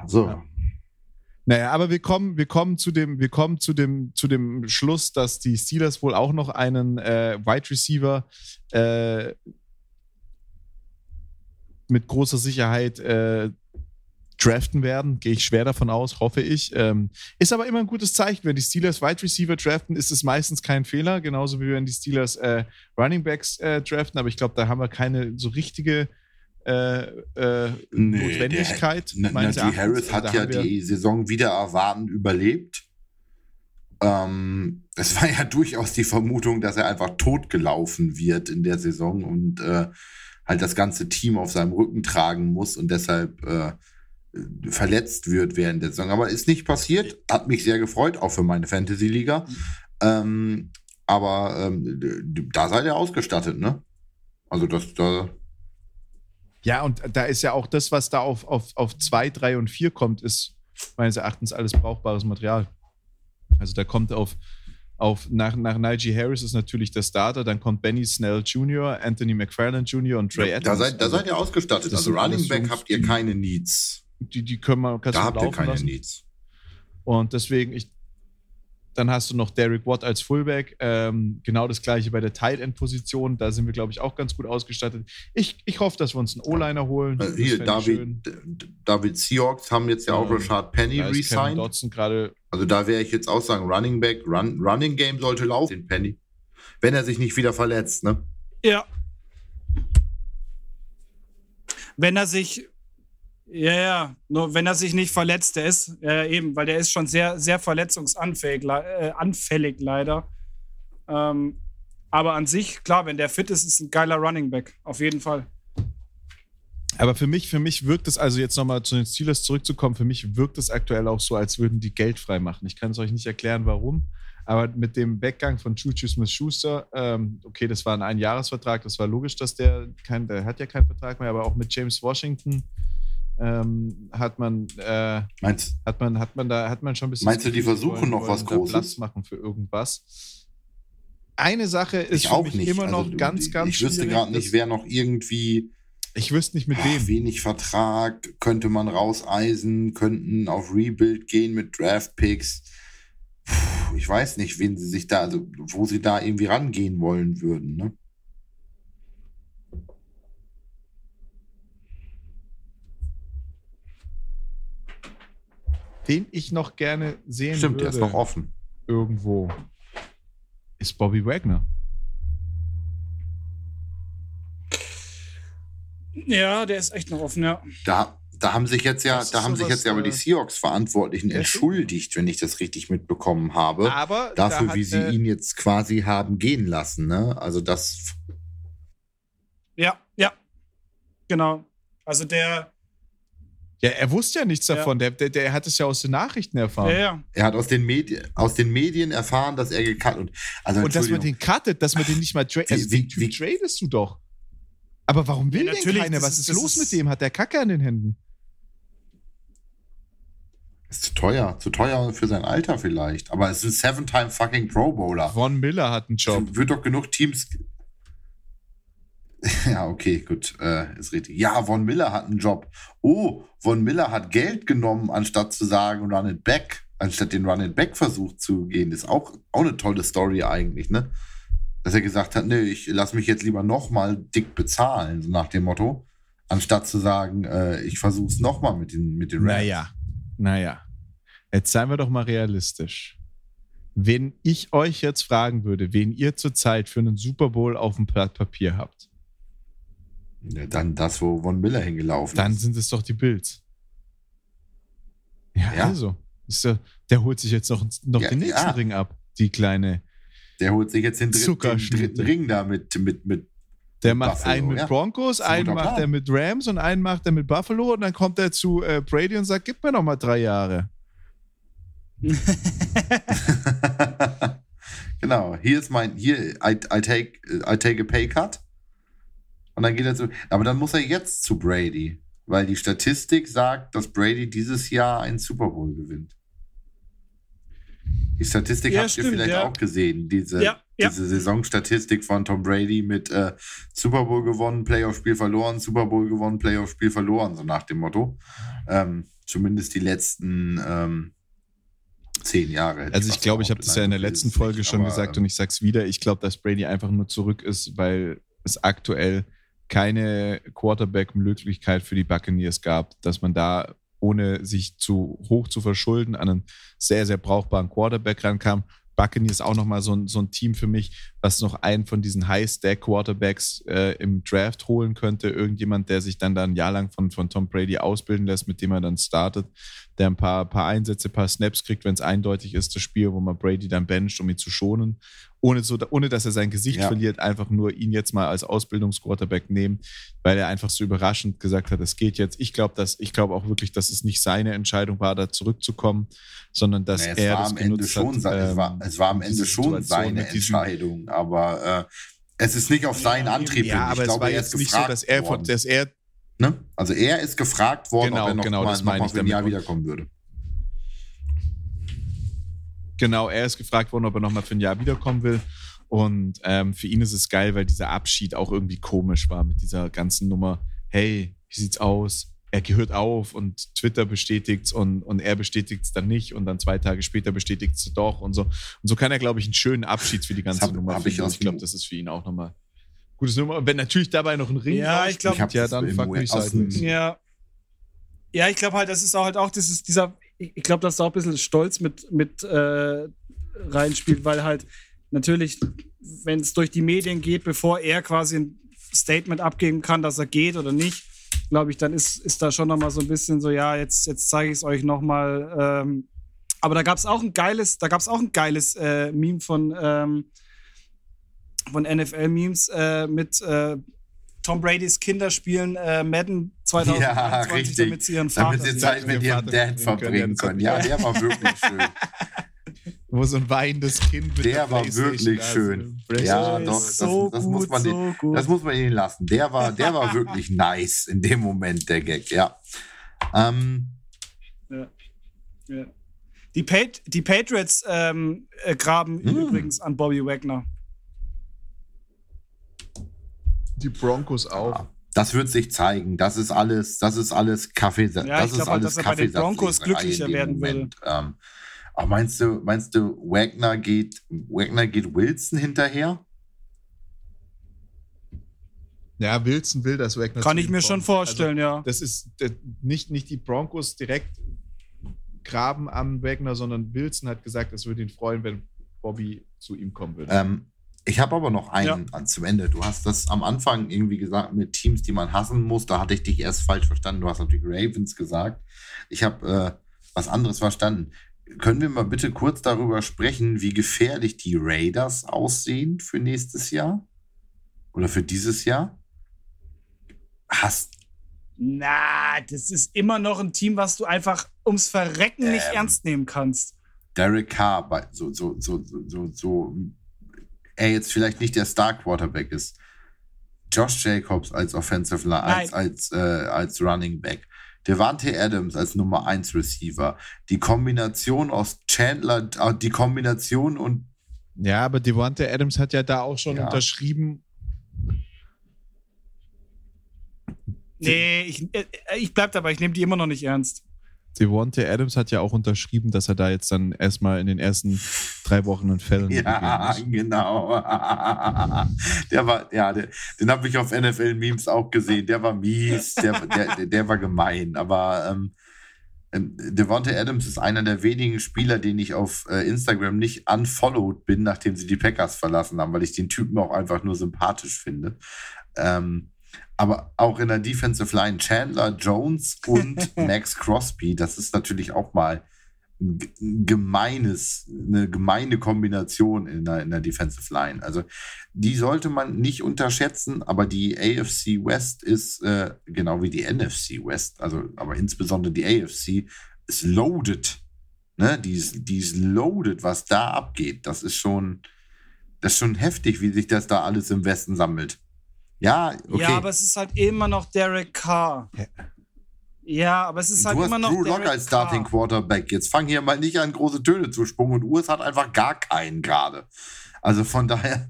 So. Ja. Naja, aber wir kommen, wir kommen zu dem, wir kommen zu dem, zu dem Schluss, dass die Steelers wohl auch noch einen äh, Wide Receiver äh, mit großer Sicherheit äh, draften werden. Gehe ich schwer davon aus, hoffe ich. Ähm, ist aber immer ein gutes Zeichen. Wenn die Steelers Wide Receiver draften, ist es meistens kein Fehler. Genauso wie wenn die Steelers äh, Running Backs äh, draften. Aber ich glaube, da haben wir keine so richtige äh, äh, nee, Notwendigkeit. Der, Najee Harris hat ja die Saison wieder erwartend überlebt. Ähm, es war ja durchaus die Vermutung, dass er einfach totgelaufen wird in der Saison und äh, halt das ganze Team auf seinem Rücken tragen muss und deshalb äh, verletzt wird während der Saison. Aber ist nicht passiert. Hat mich sehr gefreut, auch für meine Fantasy-Liga. Ähm, aber ähm, da seid ihr ausgestattet, ne? Also das, da ja, und da ist ja auch das, was da auf, auf, auf 2, 3 und 4 kommt, ist meines Erachtens alles brauchbares Material. Also da kommt auf, auf nach, nach Najee Harris ist natürlich der Starter, dann kommt Benny Snell Jr., Anthony McFarland Jr. und Trey ja, Adams. Da seid, da seid ihr ausgestattet. Das also Running Back habt ihr keine Needs. Die, die können wir, da habt ihr keine lassen. Needs. Und deswegen, ich, dann hast du noch Derek Watt als Fullback. Ähm, genau das gleiche bei der Tight End Position. Da sind wir, glaube ich, auch ganz gut ausgestattet. Ich, ich hoffe, dass wir uns einen O-Liner holen. Äh, hier, David, David Seahawks haben jetzt ja auch ähm, Rashad Penny resigned. Also da wäre ich jetzt auch sagen, Running Back, Run, Running Game sollte laufen, Penny. Wenn er sich nicht wieder verletzt, ne? Ja. Wenn er sich ja, ja, nur wenn er sich nicht verletzt, der ist, ja, eben, weil der ist schon sehr, sehr verletzungsanfällig, äh, anfällig leider. Ähm, aber an sich, klar, wenn der fit ist, ist ein geiler Running Back, auf jeden Fall. Aber für mich, für mich wirkt es, also jetzt nochmal zu den Steelers zurückzukommen, für mich wirkt es aktuell auch so, als würden die Geld frei machen. Ich kann es euch nicht erklären, warum. Aber mit dem Weggang von Juju Smith-Schuster, ähm, okay, das war ein Einjahresvertrag, das war logisch, dass der kein, der hat ja keinen Vertrag mehr, aber auch mit James Washington, ähm, hat man, äh, meinst, hat man, hat man da, hat man schon ein bisschen. Meinst du, die versuchen wollen, noch was Großes? Platz machen für irgendwas. Eine Sache ist ich für mich nicht. immer noch also, ganz, ganz Ich wüsste gerade nicht, wer noch irgendwie. Ich wüsste nicht mit ach, wem. Wenig Vertrag könnte man rauseisen, könnten auf Rebuild gehen mit Draftpicks. Ich weiß nicht, wen sie sich da, also wo sie da irgendwie rangehen wollen würden, ne? Den ich noch gerne sehen Stimmt, würde. Stimmt, der ist noch offen. Irgendwo. Ist Bobby Wagner. Ja, der ist echt noch offen, ja. Da, da haben sich jetzt ja, da haben sich jetzt ja aber die äh, Seahawks-Verantwortlichen entschuldigt, wenn ich das richtig mitbekommen habe. Aber dafür, da wie sie ihn jetzt quasi haben gehen lassen, ne? Also das. Ja, ja. Genau. Also der, ja, er wusste ja nichts davon. Ja. Der, der, der hat es ja aus den Nachrichten erfahren. Ja, ja. Er hat aus den, Medien, aus den Medien erfahren, dass er gecuttet und also Und dass man den cuttet, dass man den nicht mal tradet. Also wie, wie, tradest du doch. Aber warum will ja, denn keiner? Was ist, ist los mit dem? Hat der Kacke an den Händen? Ist zu teuer. Zu teuer für sein Alter vielleicht. Aber es ist ein Seven-Time fucking Pro Bowler. Von Miller hat einen Job. Es wird doch genug Teams Ja, okay, gut, äh, ist richtig. Ja, Von Miller hat einen Job. Oh, Von Miller hat Geld genommen, anstatt zu sagen Run it back, anstatt den Run it back Versuch zu gehen. Ist auch, auch eine tolle Story eigentlich, ne? Dass er gesagt hat, ne, ich lass mich jetzt lieber nochmal dick bezahlen, so nach dem Motto, anstatt zu sagen, äh, ich versuch's nochmal mit den, mit den Rams. Naja, naja. Jetzt seien wir doch mal realistisch. Wenn ich euch jetzt fragen würde, wen ihr zurzeit für einen Super Bowl auf dem Blatt Papier habt, ja, dann das, wo Von Miller hingelaufen dann ist. Dann sind es doch die Bills. Ja, ja. also. Der, der, holt sich jetzt noch, noch ja, den nächsten ja. Ring ab, die kleine. Der holt sich jetzt den, dritten, den dritten Ring da mit. mit, mit der macht Buffalo, einen mit Broncos, einen macht er mit Rams und einen macht er mit Buffalo und dann kommt er zu äh, Brady und sagt: Gib mir noch mal drei Jahre. genau, hier ist mein, hier, I, I, take, I take a pay cut. Und dann geht er zu. Aber dann muss er jetzt zu Brady, weil die Statistik sagt, dass Brady dieses Jahr einen Super Bowl gewinnt. Die Statistik ja, habt stimmt, ihr vielleicht ja. auch gesehen, diese, ja, diese Saisonstatistik von Tom Brady mit äh, Super Bowl gewonnen, Playoff-Spiel verloren, Super Bowl gewonnen, Playoff-Spiel verloren, so nach dem Motto. Ähm, zumindest die letzten ähm, zehn Jahre. Also ich glaube, ich habe das ja in der letzten Folge nicht, schon aber, gesagt und ich sage es wieder. Ich glaube, dass Brady einfach nur zurück ist, weil es aktuell keine Quarterback-Möglichkeit für die Buccaneers gab, dass man da ohne sich zu hoch zu verschulden an einen sehr, sehr brauchbaren Quarterback rankam. Buccaneers auch nochmal so ein, so ein Team für mich, was noch einen von diesen High-Stack-Quarterbacks äh, im Draft holen könnte. Irgendjemand, der sich dann da ein Jahr lang von, von Tom Brady ausbilden lässt, mit dem er dann startet, der ein paar, paar Einsätze, ein paar Snaps kriegt, wenn es eindeutig ist, das Spiel, wo man Brady dann bencht, um ihn zu schonen ohne, so, ohne dass er sein Gesicht ja. verliert, einfach nur ihn jetzt mal als Ausbildungsquarterback nehmen, weil er einfach so überraschend gesagt hat, es geht jetzt. Ich glaube, dass ich glaube auch wirklich, dass es nicht seine Entscheidung war, da zurückzukommen, sondern dass naja, er das genutzt schon, hat. Ähm, es, war, es war am Ende schon seine Entscheidung, aber äh, es ist nicht auf seinen Antrieb. Ja, aber glaube, es war jetzt nicht so, dass er, von, dass er ne? Also er ist gefragt worden, genau, ob er noch genau, mal, noch mal für ein Jahr wiederkommen würde. Genau, er ist gefragt worden, ob er nochmal für ein Jahr wiederkommen will. Und ähm, für ihn ist es geil, weil dieser Abschied auch irgendwie komisch war mit dieser ganzen Nummer. Hey, wie sieht's aus? er gehört auf und Twitter bestätigt es und, und er bestätigt es dann nicht und dann zwei Tage später bestätigt es doch und so. Und so kann er, glaube ich, einen schönen Abschied für die ganze hab, Nummer hab ich, ich glaube, das ist für ihn auch nochmal gutes Nummer. Und wenn natürlich dabei noch ein Ring Ja, ich glaube, ja, dann fuck me sideways. Ja. Ja, ich glaube halt, das ist auch halt auch, das ist dieser, ich glaube, dass da auch ein bisschen Stolz mit, mit äh, reinspielt, weil halt natürlich, wenn es durch die Medien geht, bevor er quasi ein Statement abgeben kann, dass er geht oder nicht, glaube ich, dann ist, ist da schon noch mal so ein bisschen so, ja, jetzt, jetzt zeige ich es euch noch mal. Ähm, aber da gab es auch ein geiles, da gab es auch ein geiles äh, Meme von, ähm, von NFL-Memes äh, mit äh, Tom Brady's Kinder spielen äh, Madden 2021, Ja, richtig. damit sie ihren Vater Damit sie. Zeit mit ihrem Vater Dad verbringen können. können. Ja, Ja, das der war wirklich schön. Wo so ein weinendes Kind mit Der war Playstation wirklich ist. schön. Playstation. Ja, doch, das- so das gut, muss man so gut. Das muss man ihnen lassen. Der war, der war wirklich nice in dem Moment, der Gag, ja. Ähm, Ja. Die, Pat die Patriots ähm, äh, graben Mm. übrigens an Bobby Wagner. Die Broncos auch. Das wird sich zeigen. Das ist alles, das ist alles Kaffee. Ja, das ich ist glaub halt, alles dass er bei den Broncos glücklicher werden würde. Moment. Ähm, aber meinst du, meinst du, Wagner geht, Wagner geht Wilson hinterher? Ja, Wilson will das Wagner Kann ich mir schon kommt. vorstellen, ja. Also, das ist das, nicht, nicht die Broncos direkt graben am Wagner, sondern Wilson hat gesagt, es würde ihn freuen, wenn Bobby zu ihm kommen würde. Ähm, ich habe aber noch einen an- zum Ende. Du hast das am Anfang irgendwie gesagt mit Teams, die man hassen muss. Da hatte ich dich erst falsch verstanden. Du hast natürlich Ravens gesagt. Ich habe äh, was anderes verstanden. Können wir mal bitte kurz darüber sprechen, wie gefährlich die Raiders aussehen für nächstes Jahr? Oder für dieses Jahr? Hast Na, das ist immer noch ein Team, was du einfach ums Verrecken nicht Ähm. ernst nehmen kannst. Derek Carr so, so, so, so, so, er jetzt vielleicht nicht der Star Quarterback ist. Josh Jacobs als Offensive Line, als, als, äh, als Running Back. Devante Adams als Nummer 1 Receiver. Die Kombination aus Chandler, äh, die Kombination und ja, aber Devontae Adams hat ja da auch schon Ja. unterschrieben. Nee, ich, äh, ich bleib dabei, ich nehme die immer noch nicht ernst. Devontae Adams hat ja auch unterschrieben, dass er da jetzt dann erstmal in den ersten drei Wochen ein Fell ja, genau. Der war, ja, der, den habe ich auf NFL-Memes auch gesehen. Der war mies, der, der, der, der war gemein. Aber ähm, ähm, Devontae Adams ist einer der wenigen Spieler, den ich auf äh, Instagram nicht unfollowed bin, nachdem sie die Packers verlassen haben, weil ich den Typen auch einfach nur sympathisch finde. Ähm, aber auch in der Defensive Line Chandler Jones und Max Crosby, das ist natürlich auch mal gemeines, eine gemeine Kombination in der, in der Defensive Line. Also die sollte man nicht unterschätzen, aber die AFC West ist äh, genau wie die NFC West, also aber insbesondere die AFC ist loaded. Ne? Die, ist, die ist loaded, was da abgeht. Das ist schon, das ist schon heftig, wie sich das da alles im Westen sammelt. Ja, okay. Ja, aber es ist halt immer noch Derek Carr. Ja, aber es ist halt du hast immer noch Drew Lock Derek als Starting Carr. Quarterback. Jetzt fang hier mal nicht an, große Töne zu springen und Urs hat einfach gar keinen gerade. Also von daher,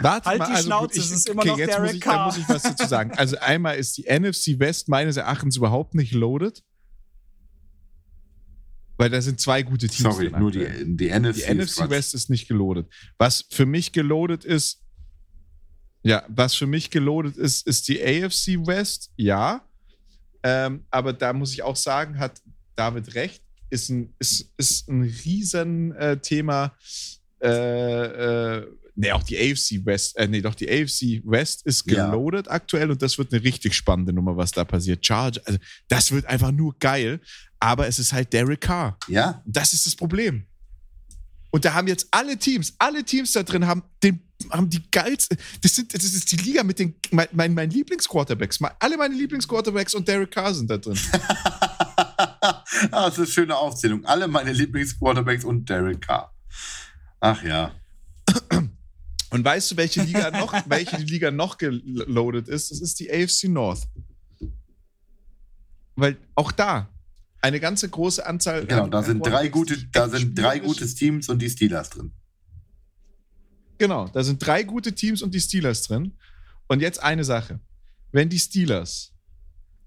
Warte Halt die Schnauze, es ist immer noch jetzt Derek muss ich, da Carr. muss ich was dazu sagen. Also einmal ist die NFC West meines Erachtens überhaupt nicht loaded. Weil da sind zwei gute Teams. sorry, drin nur die, die NFC. Die ist NFC. West ist nicht geloadet. Was für mich geloadet ist, ja, was für mich geloadet ist, ist die AFC West, ja. Ähm, aber da muss ich auch sagen, hat David recht, ist ein, ist, ist ein riesen äh. Äh, äh, nee, auch die AFC West, äh, nee, doch die AFC West ist Ja. geloadet aktuell und das wird eine richtig spannende Nummer, was da passiert. Charge, also das wird einfach nur geil, aber es ist halt Derek Carr. Ja, Das ist das Problem. Und da haben jetzt alle Teams, alle Teams da drin haben, den, haben die geilste. Das, sind, das ist die Liga mit den mein, mein, mein Lieblingsquarterbacks. Alle meine Lieblingsquarterbacks und Derek Carr sind da drin. ah, das ist eine schöne Aufzählung. Alle meine Lieblingsquarterbacks und Derek Carr. Ach ja. Und weißt du, welche Liga noch, welche Liga noch geloadet ist? Das ist die AFC North. Weil auch da eine ganze große Anzahl. Genau, da sind drei gute, da sind drei gute Teams und die Steelers drin. Genau, da sind drei gute Teams und die Steelers drin. Und jetzt eine Sache. Wenn die Steelers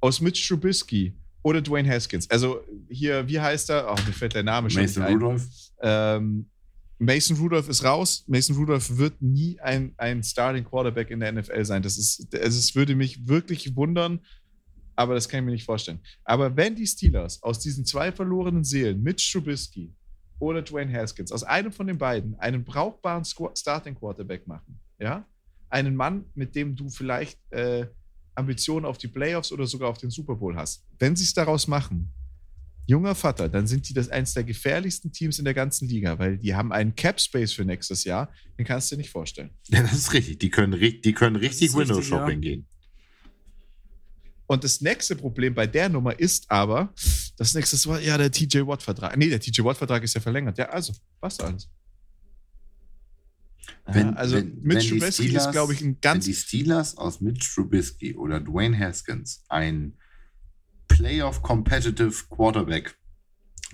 aus Mitch Trubisky oder Dwayne Haskins. Also hier, wie heißt er? Oh, mir fällt der Name schon Mason Rudolph. Ähm, Mason Rudolph ist raus. Mason Rudolph wird nie ein, ein Starting Quarterback in der NFL sein. Das ist, es würde mich wirklich wundern, aber das kann ich mir nicht vorstellen. Aber wenn die Steelers aus diesen zwei verlorenen Seelen, Mitch Trubisky oder Dwayne Haskins, aus einem von den beiden einen brauchbaren Starting Quarterback machen, ja, einen Mann, mit dem du vielleicht äh, Ambitionen auf die Playoffs oder sogar auf den Super Bowl hast, wenn sie es daraus machen, junger Vater, dann sind die das eins der gefährlichsten Teams in der ganzen Liga, weil die haben einen Cap Space für nächstes Jahr, den kannst du dir nicht vorstellen. Ja, das ist richtig. Die können, die können richtig Window Shopping ja. gehen. Und das nächste Problem bei der Nummer ist aber, das nächste war ja der TJ Watt-Vertrag. Nee, der TJ Watt-Vertrag ist ja verlängert. Ja, also, passt alles. Wenn, ja, also wenn, Mitch wenn Trubisky Steelers, ist, glaube ich, ein ganz. Wenn die Steelers aus Mitch Trubisky oder Dwayne Haskins ein Playoff Competitive Quarterback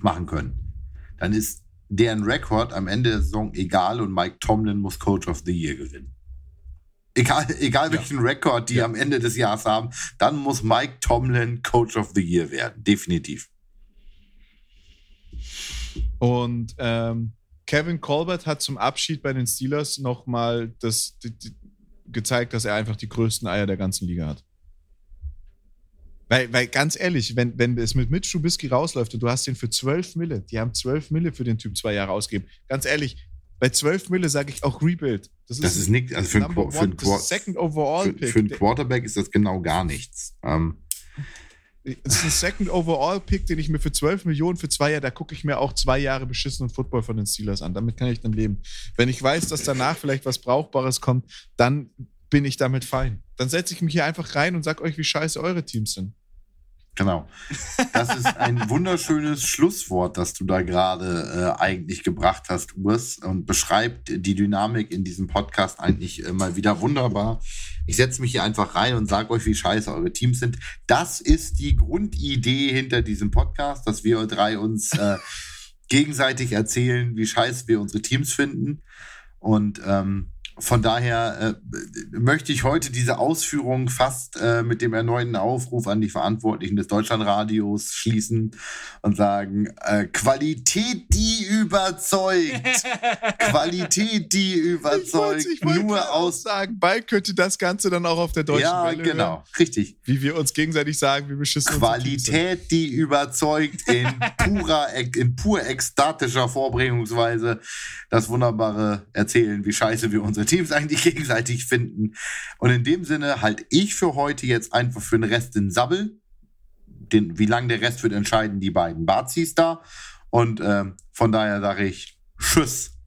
machen können, dann ist deren Rekord am Ende der Saison egal und Mike Tomlin muss Coach of the Year gewinnen. Egal, egal welchen ja. Rekord die ja. am Ende des Jahres haben, dann muss Mike Tomlin Coach of the Year werden. Definitiv. Und ähm, Kevin Colbert hat zum Abschied bei den Steelers nochmal das, die, die, gezeigt, dass er einfach die größten Eier der ganzen Liga hat. Weil, weil ganz ehrlich, wenn, wenn es mit Mitch Trubisky rausläuft und du hast den für 12 Mille, die haben 12 Mille für den Typ zwei Jahre ausgegeben. Ganz ehrlich, bei 12 Mille sage ich auch Rebuild. Das ist, das ist nichts, also für, ein, für, ein. Für, für einen Quarterback ist das genau gar nichts. Ähm. Das ist ein Second Overall Pick, den ich mir für 12 Millionen für zwei Jahre, da gucke ich mir auch zwei Jahre beschissenen Football von den Steelers an. Damit kann ich dann leben. Wenn ich weiß, dass danach vielleicht was Brauchbares kommt, dann bin ich damit fein. Dann setze ich mich hier einfach rein und sage euch, wie scheiße eure Teams sind. Genau. Das ist ein wunderschönes Schlusswort, das du da gerade äh, eigentlich gebracht hast, Urs, und beschreibt die Dynamik in diesem Podcast eigentlich äh, mal wieder wunderbar. Ich setze mich hier einfach rein und sage euch, wie scheiße eure Teams sind. Das ist die Grundidee hinter diesem Podcast, dass wir drei uns äh, gegenseitig erzählen, wie scheiße wir unsere Teams finden. Und ähm, von daher äh, möchte ich heute diese Ausführung fast äh, mit dem erneuten Aufruf an die Verantwortlichen des Deutschlandradios schließen und sagen, äh, Qualität, die überzeugt. Qualität, die überzeugt. Ich wollt, ich nur aus sagen, bald könnte das Ganze dann auch auf der deutschen ja, Welle genau, hören, richtig. Wie wir uns gegenseitig sagen, wie beschissen Qualität, die überzeugt in purer, in pur ekstatischer Vorbringungsweise das wunderbare Erzählen, wie scheiße wir unsere Teams eigentlich gegenseitig finden. Und in dem Sinne halte ich für heute jetzt einfach für den Rest den Sabbel. Den, wie lang der Rest wird entscheiden die beiden Bazis da. Und äh, von daher sage ich Tschüss.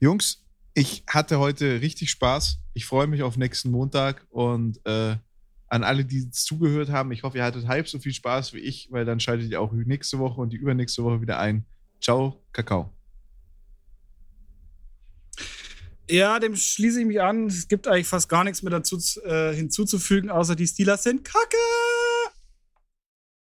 Jungs, ich hatte heute richtig Spaß. Ich freue mich auf nächsten Montag und äh, an alle, die zugehört haben. Ich hoffe, ihr hattet halb so viel Spaß wie ich, weil dann schaltet ihr auch nächste Woche und die übernächste Woche wieder ein. Ciao, Kakao. Ja, dem schließe ich mich an. Es gibt eigentlich fast gar nichts mehr dazu äh, hinzuzufügen, außer die Steelers sind kacke.